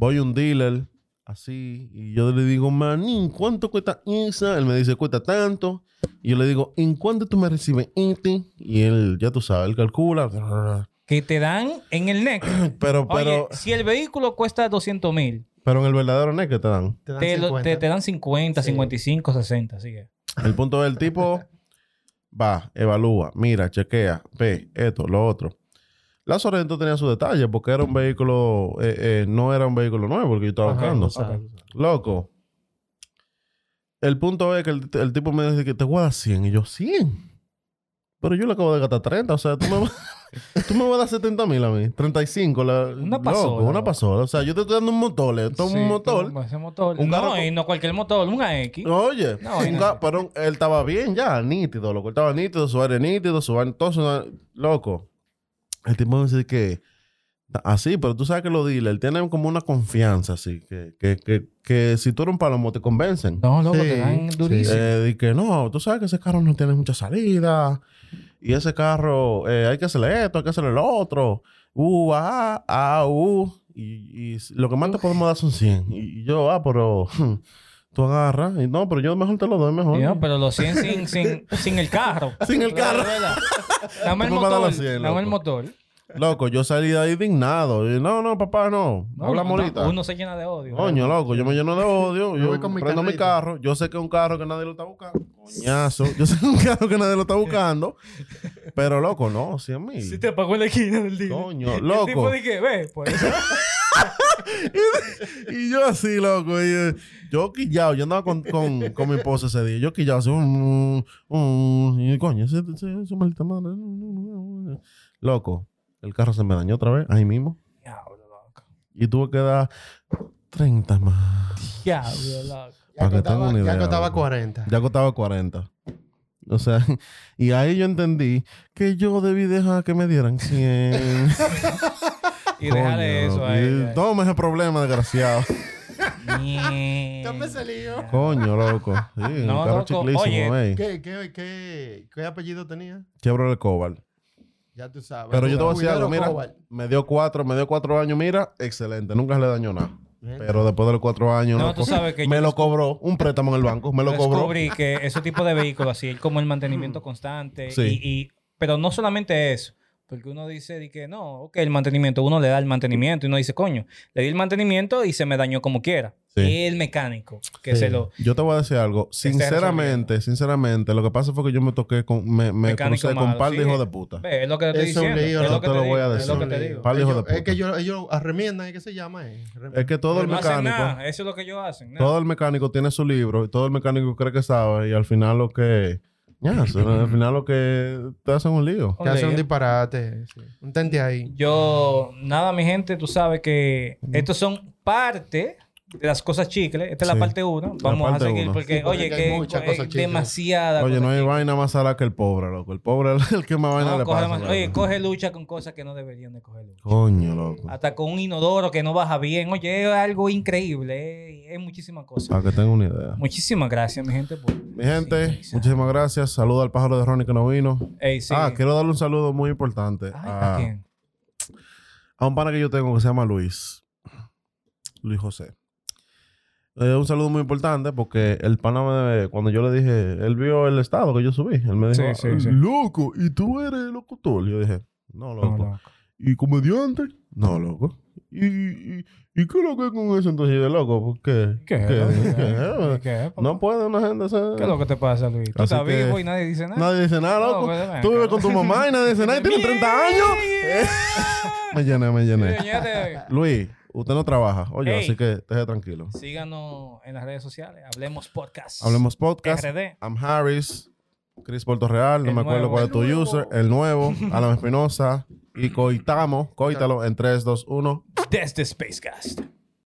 A: Voy a un dealer, así, y yo le digo, manín, ¿cuánto cuesta esa? Él me dice, cuesta tanto. Y yo le digo, ¿en cuánto tú me recibes este? Y él, ya tú sabes, él calcula.
B: Que te dan en el NEC.
A: Pero,
B: Oye,
A: pero,
B: si el vehículo cuesta 200 mil,
A: pero en el verdadero que te dan.
C: Te dan
B: te, lo-
C: 50.
B: te, te dan 50,
C: Sí.
B: 55, 60. Así que.
A: El punto del tipo va, evalúa, mira, chequea, ve esto, lo otro. La Sorrento tenía sus detalles porque era un vehículo, eh, eh, no era un vehículo nuevo el que yo estaba
C: Ajá,
A: buscando. Loco. El punto es que el, el tipo me dice que te voy a dar 100 y yo 100. Pero yo le acabo de gastar 30, o sea, tú me, vas- tú me vas a dar 70 mil a mí, 35. La,
B: Una
A: loco,
B: pasola,
A: una
B: loco.
A: pasola. O sea, yo te estoy dando un motor, le es
B: Sí,
A: un motor.
B: Ese motor.
A: Un
B: no, y no cualquier motor, un AX.
A: Oye,
B: No,
A: un pero él estaba bien ya, nítido, loco. Él estaba nítido, su aire nítido, su aire, todo su loco. El tipo me dice que así, pero tú sabes que los dealers tienen como una confianza así, que, que, que, que si tú eres un palomo te convencen.
B: No, loco,
C: Sí,
B: te dan
C: sí.
B: durísimo.
A: Eh, de que no, tú sabes que ese carro no tiene mucha salida. Y ese carro, eh, hay que hacerle esto, hay que hacerle lo otro. Uh, ah, ah, uh. Y, y lo que más te podemos dar son 100. Y, y yo, ah, pero tú agarras. Y no, pero yo mejor te lo doy mejor.
B: No, pero los 100 sin, sin, sin el carro.
A: Sin el carro.
B: Más el motor.
A: los 100,
B: Nada más el
A: loco.
B: motor.
A: Loco, yo salí de ahí indignado. Y, no, no, papá, no.
B: No,
A: ahorita.
B: Uno se llena de odio.
A: Coño, loco, yo me lleno de odio.
C: Yo voy con mi
A: prendo mi carro. Yo sé que es un carro que nadie lo está buscando. Coñazo. Yo sé que es un carro que nadie lo está buscando. Pero, loco, no, 100 mil.
B: Si te apagó en la esquina del día.
A: Coño,
B: El
A: loco.
B: tipo dije, ve, por eso.
A: Y yo así, loco. Y, eh, yo quillado. Yo andaba con, con, con mi esposa ese día. Yo quillado así. mm, mm, y coño, ese, ese, ese maldita madre. Loco, el carro se me dañó otra vez, ahí mismo.
B: Diablo, loco.
A: Y tuve que dar 30 más.
B: Diablo, loco.
C: Ya
A: Para que
C: costaba,
A: idea,
C: ya costaba
A: loco.
C: 40.
A: Ya costaba 40. O sea, y ahí yo entendí que yo debí dejar que me dieran 100.
B: Y déjale eso ahí.
A: y Toma ese problema, desgraciado.
C: Ese lío.
A: Coño, loco. Sí,
B: No,
A: un carro
B: loco.
A: chiclísimo,
B: Oye.
A: ey.
C: ¿Qué, qué, qué, qué apellido tenía?
A: Chevrolet Cobalt.
C: Ya tú sabes.
A: Pero yo te voy a decir algo, mira, me dio cuatro, me dio cuatro años, mira, excelente, nunca le dañó nada. Pero después de los cuatro años,
B: No,
A: loco,
B: tú sabes que
A: me
B: yo
A: lo cobró, un préstamo en el banco, me lo cobró.
B: Descubrí que ese tipo de vehículos, así, como el mantenimiento constante.
A: Sí.
B: Y, y- pero no solamente eso. Porque uno dice de que no, ok, el mantenimiento, uno le da el mantenimiento y uno dice, coño, le di el mantenimiento y se me dañó como quiera.
A: Sí.
B: El mecánico que
C: Sí.
B: se lo.
A: Yo te voy a decir algo, sinceramente, sinceramente, lo que pasa fue que yo me toqué con, me, me
B: Mecánico
A: crucé con un par de
B: sí.
A: hijos de puta.
B: Ve, es lo que te estoy
C: Es un
B: diciendo.
C: lío,
B: es
C: no
B: lo que
A: te lo
B: digo,
A: voy a
B: Es
A: decir.
B: lo que te digo.
A: Par de hijos de
C: Ellos- Es
A: puta.
C: que ellos, ellos arremiendan. ¿qué se llama? eh?
A: Es que todo el
B: no hacen
A: mecánico,
B: nada. Eso es lo que ellos hacen. nada.
A: todo el mecánico tiene su libro y todo el mecánico cree que sabe y al final lo que Ya, al final lo que te hacen un lío.
C: Que hace un disparate. sí. Un tente ahí.
B: Yo, nada, mi gente, tú sabes que estos son parte de las cosas chicles. Esta es
A: Sí.
B: la parte 1. Vamos a seguir
A: uno.
B: porque,
C: Sí, porque
B: oye,
C: hay
B: que
C: muchas
B: es
C: cosas
B: demasiada.
A: Oye,
B: cosa
A: no hay
B: chicle.
A: vaina más salada que el pobre, loco. El pobre es el que más vaina
B: No,
A: le
B: coge
A: pasa.
B: más- oye, coge lucha con cosas que no deberían de coger lucha.
A: Coño, loco.
B: Hasta con un inodoro que no baja bien. Oye, es algo increíble. eh, Es, muchísimas cosas.
A: Para que tenga una idea.
B: Muchísimas gracias, mi gente. por
A: Mi gente, muchísimas gracias. Saludo al pájaro de Ronnie que no vino.
B: Ey, sí.
A: Ah, quiero darle un saludo muy importante
B: Ay,
A: a,
B: ¿a quién?
A: a un pana que yo tengo que se llama Luis. Luis José. Eh, un saludo muy importante porque el pana me- cuando yo le dije, él vio el estado que yo subí. Él me dijo,
B: Sí, sí,
A: "Ay,
B: sí.
A: loco, ¿y tú eres locutor? Yo dije, no,
B: No,
A: loco. ¿Y comediante? No, loco. ¿Y, y, y qué es lo que es con eso entonces? Yo de loco, ¿por qué?
B: ¿Qué?
A: ¿Qué?
B: ¿Qué?
A: ¿Qué? No puede una gente ser...
B: ¿Qué es lo que te pasa, Luis? Tú
A: Así
B: estás
A: que-
B: vivo y nadie dice nada.
A: Nadie dice nada,
B: No,
A: loco.
B: pues, ven
A: Tú vives con tu mamá y nadie dice nada. y Tienes 30 años. Me llené, me llené. Luis, usted no trabaja. Oye, así que esté tranquilo.
B: Síganos en las redes sociales. Hablemos Podcast.
A: Hablemos podcast.
B: RD.
A: I'm Harris. Chris Puerto Real. No
B: El
A: me acuerdo
B: nuevo.
A: cuál es tu
B: nuevo.
A: user. El nuevo. Alan Espinosa. Y coitamos. Coítalo en 3, 2, 1.
B: Desde Spacecast.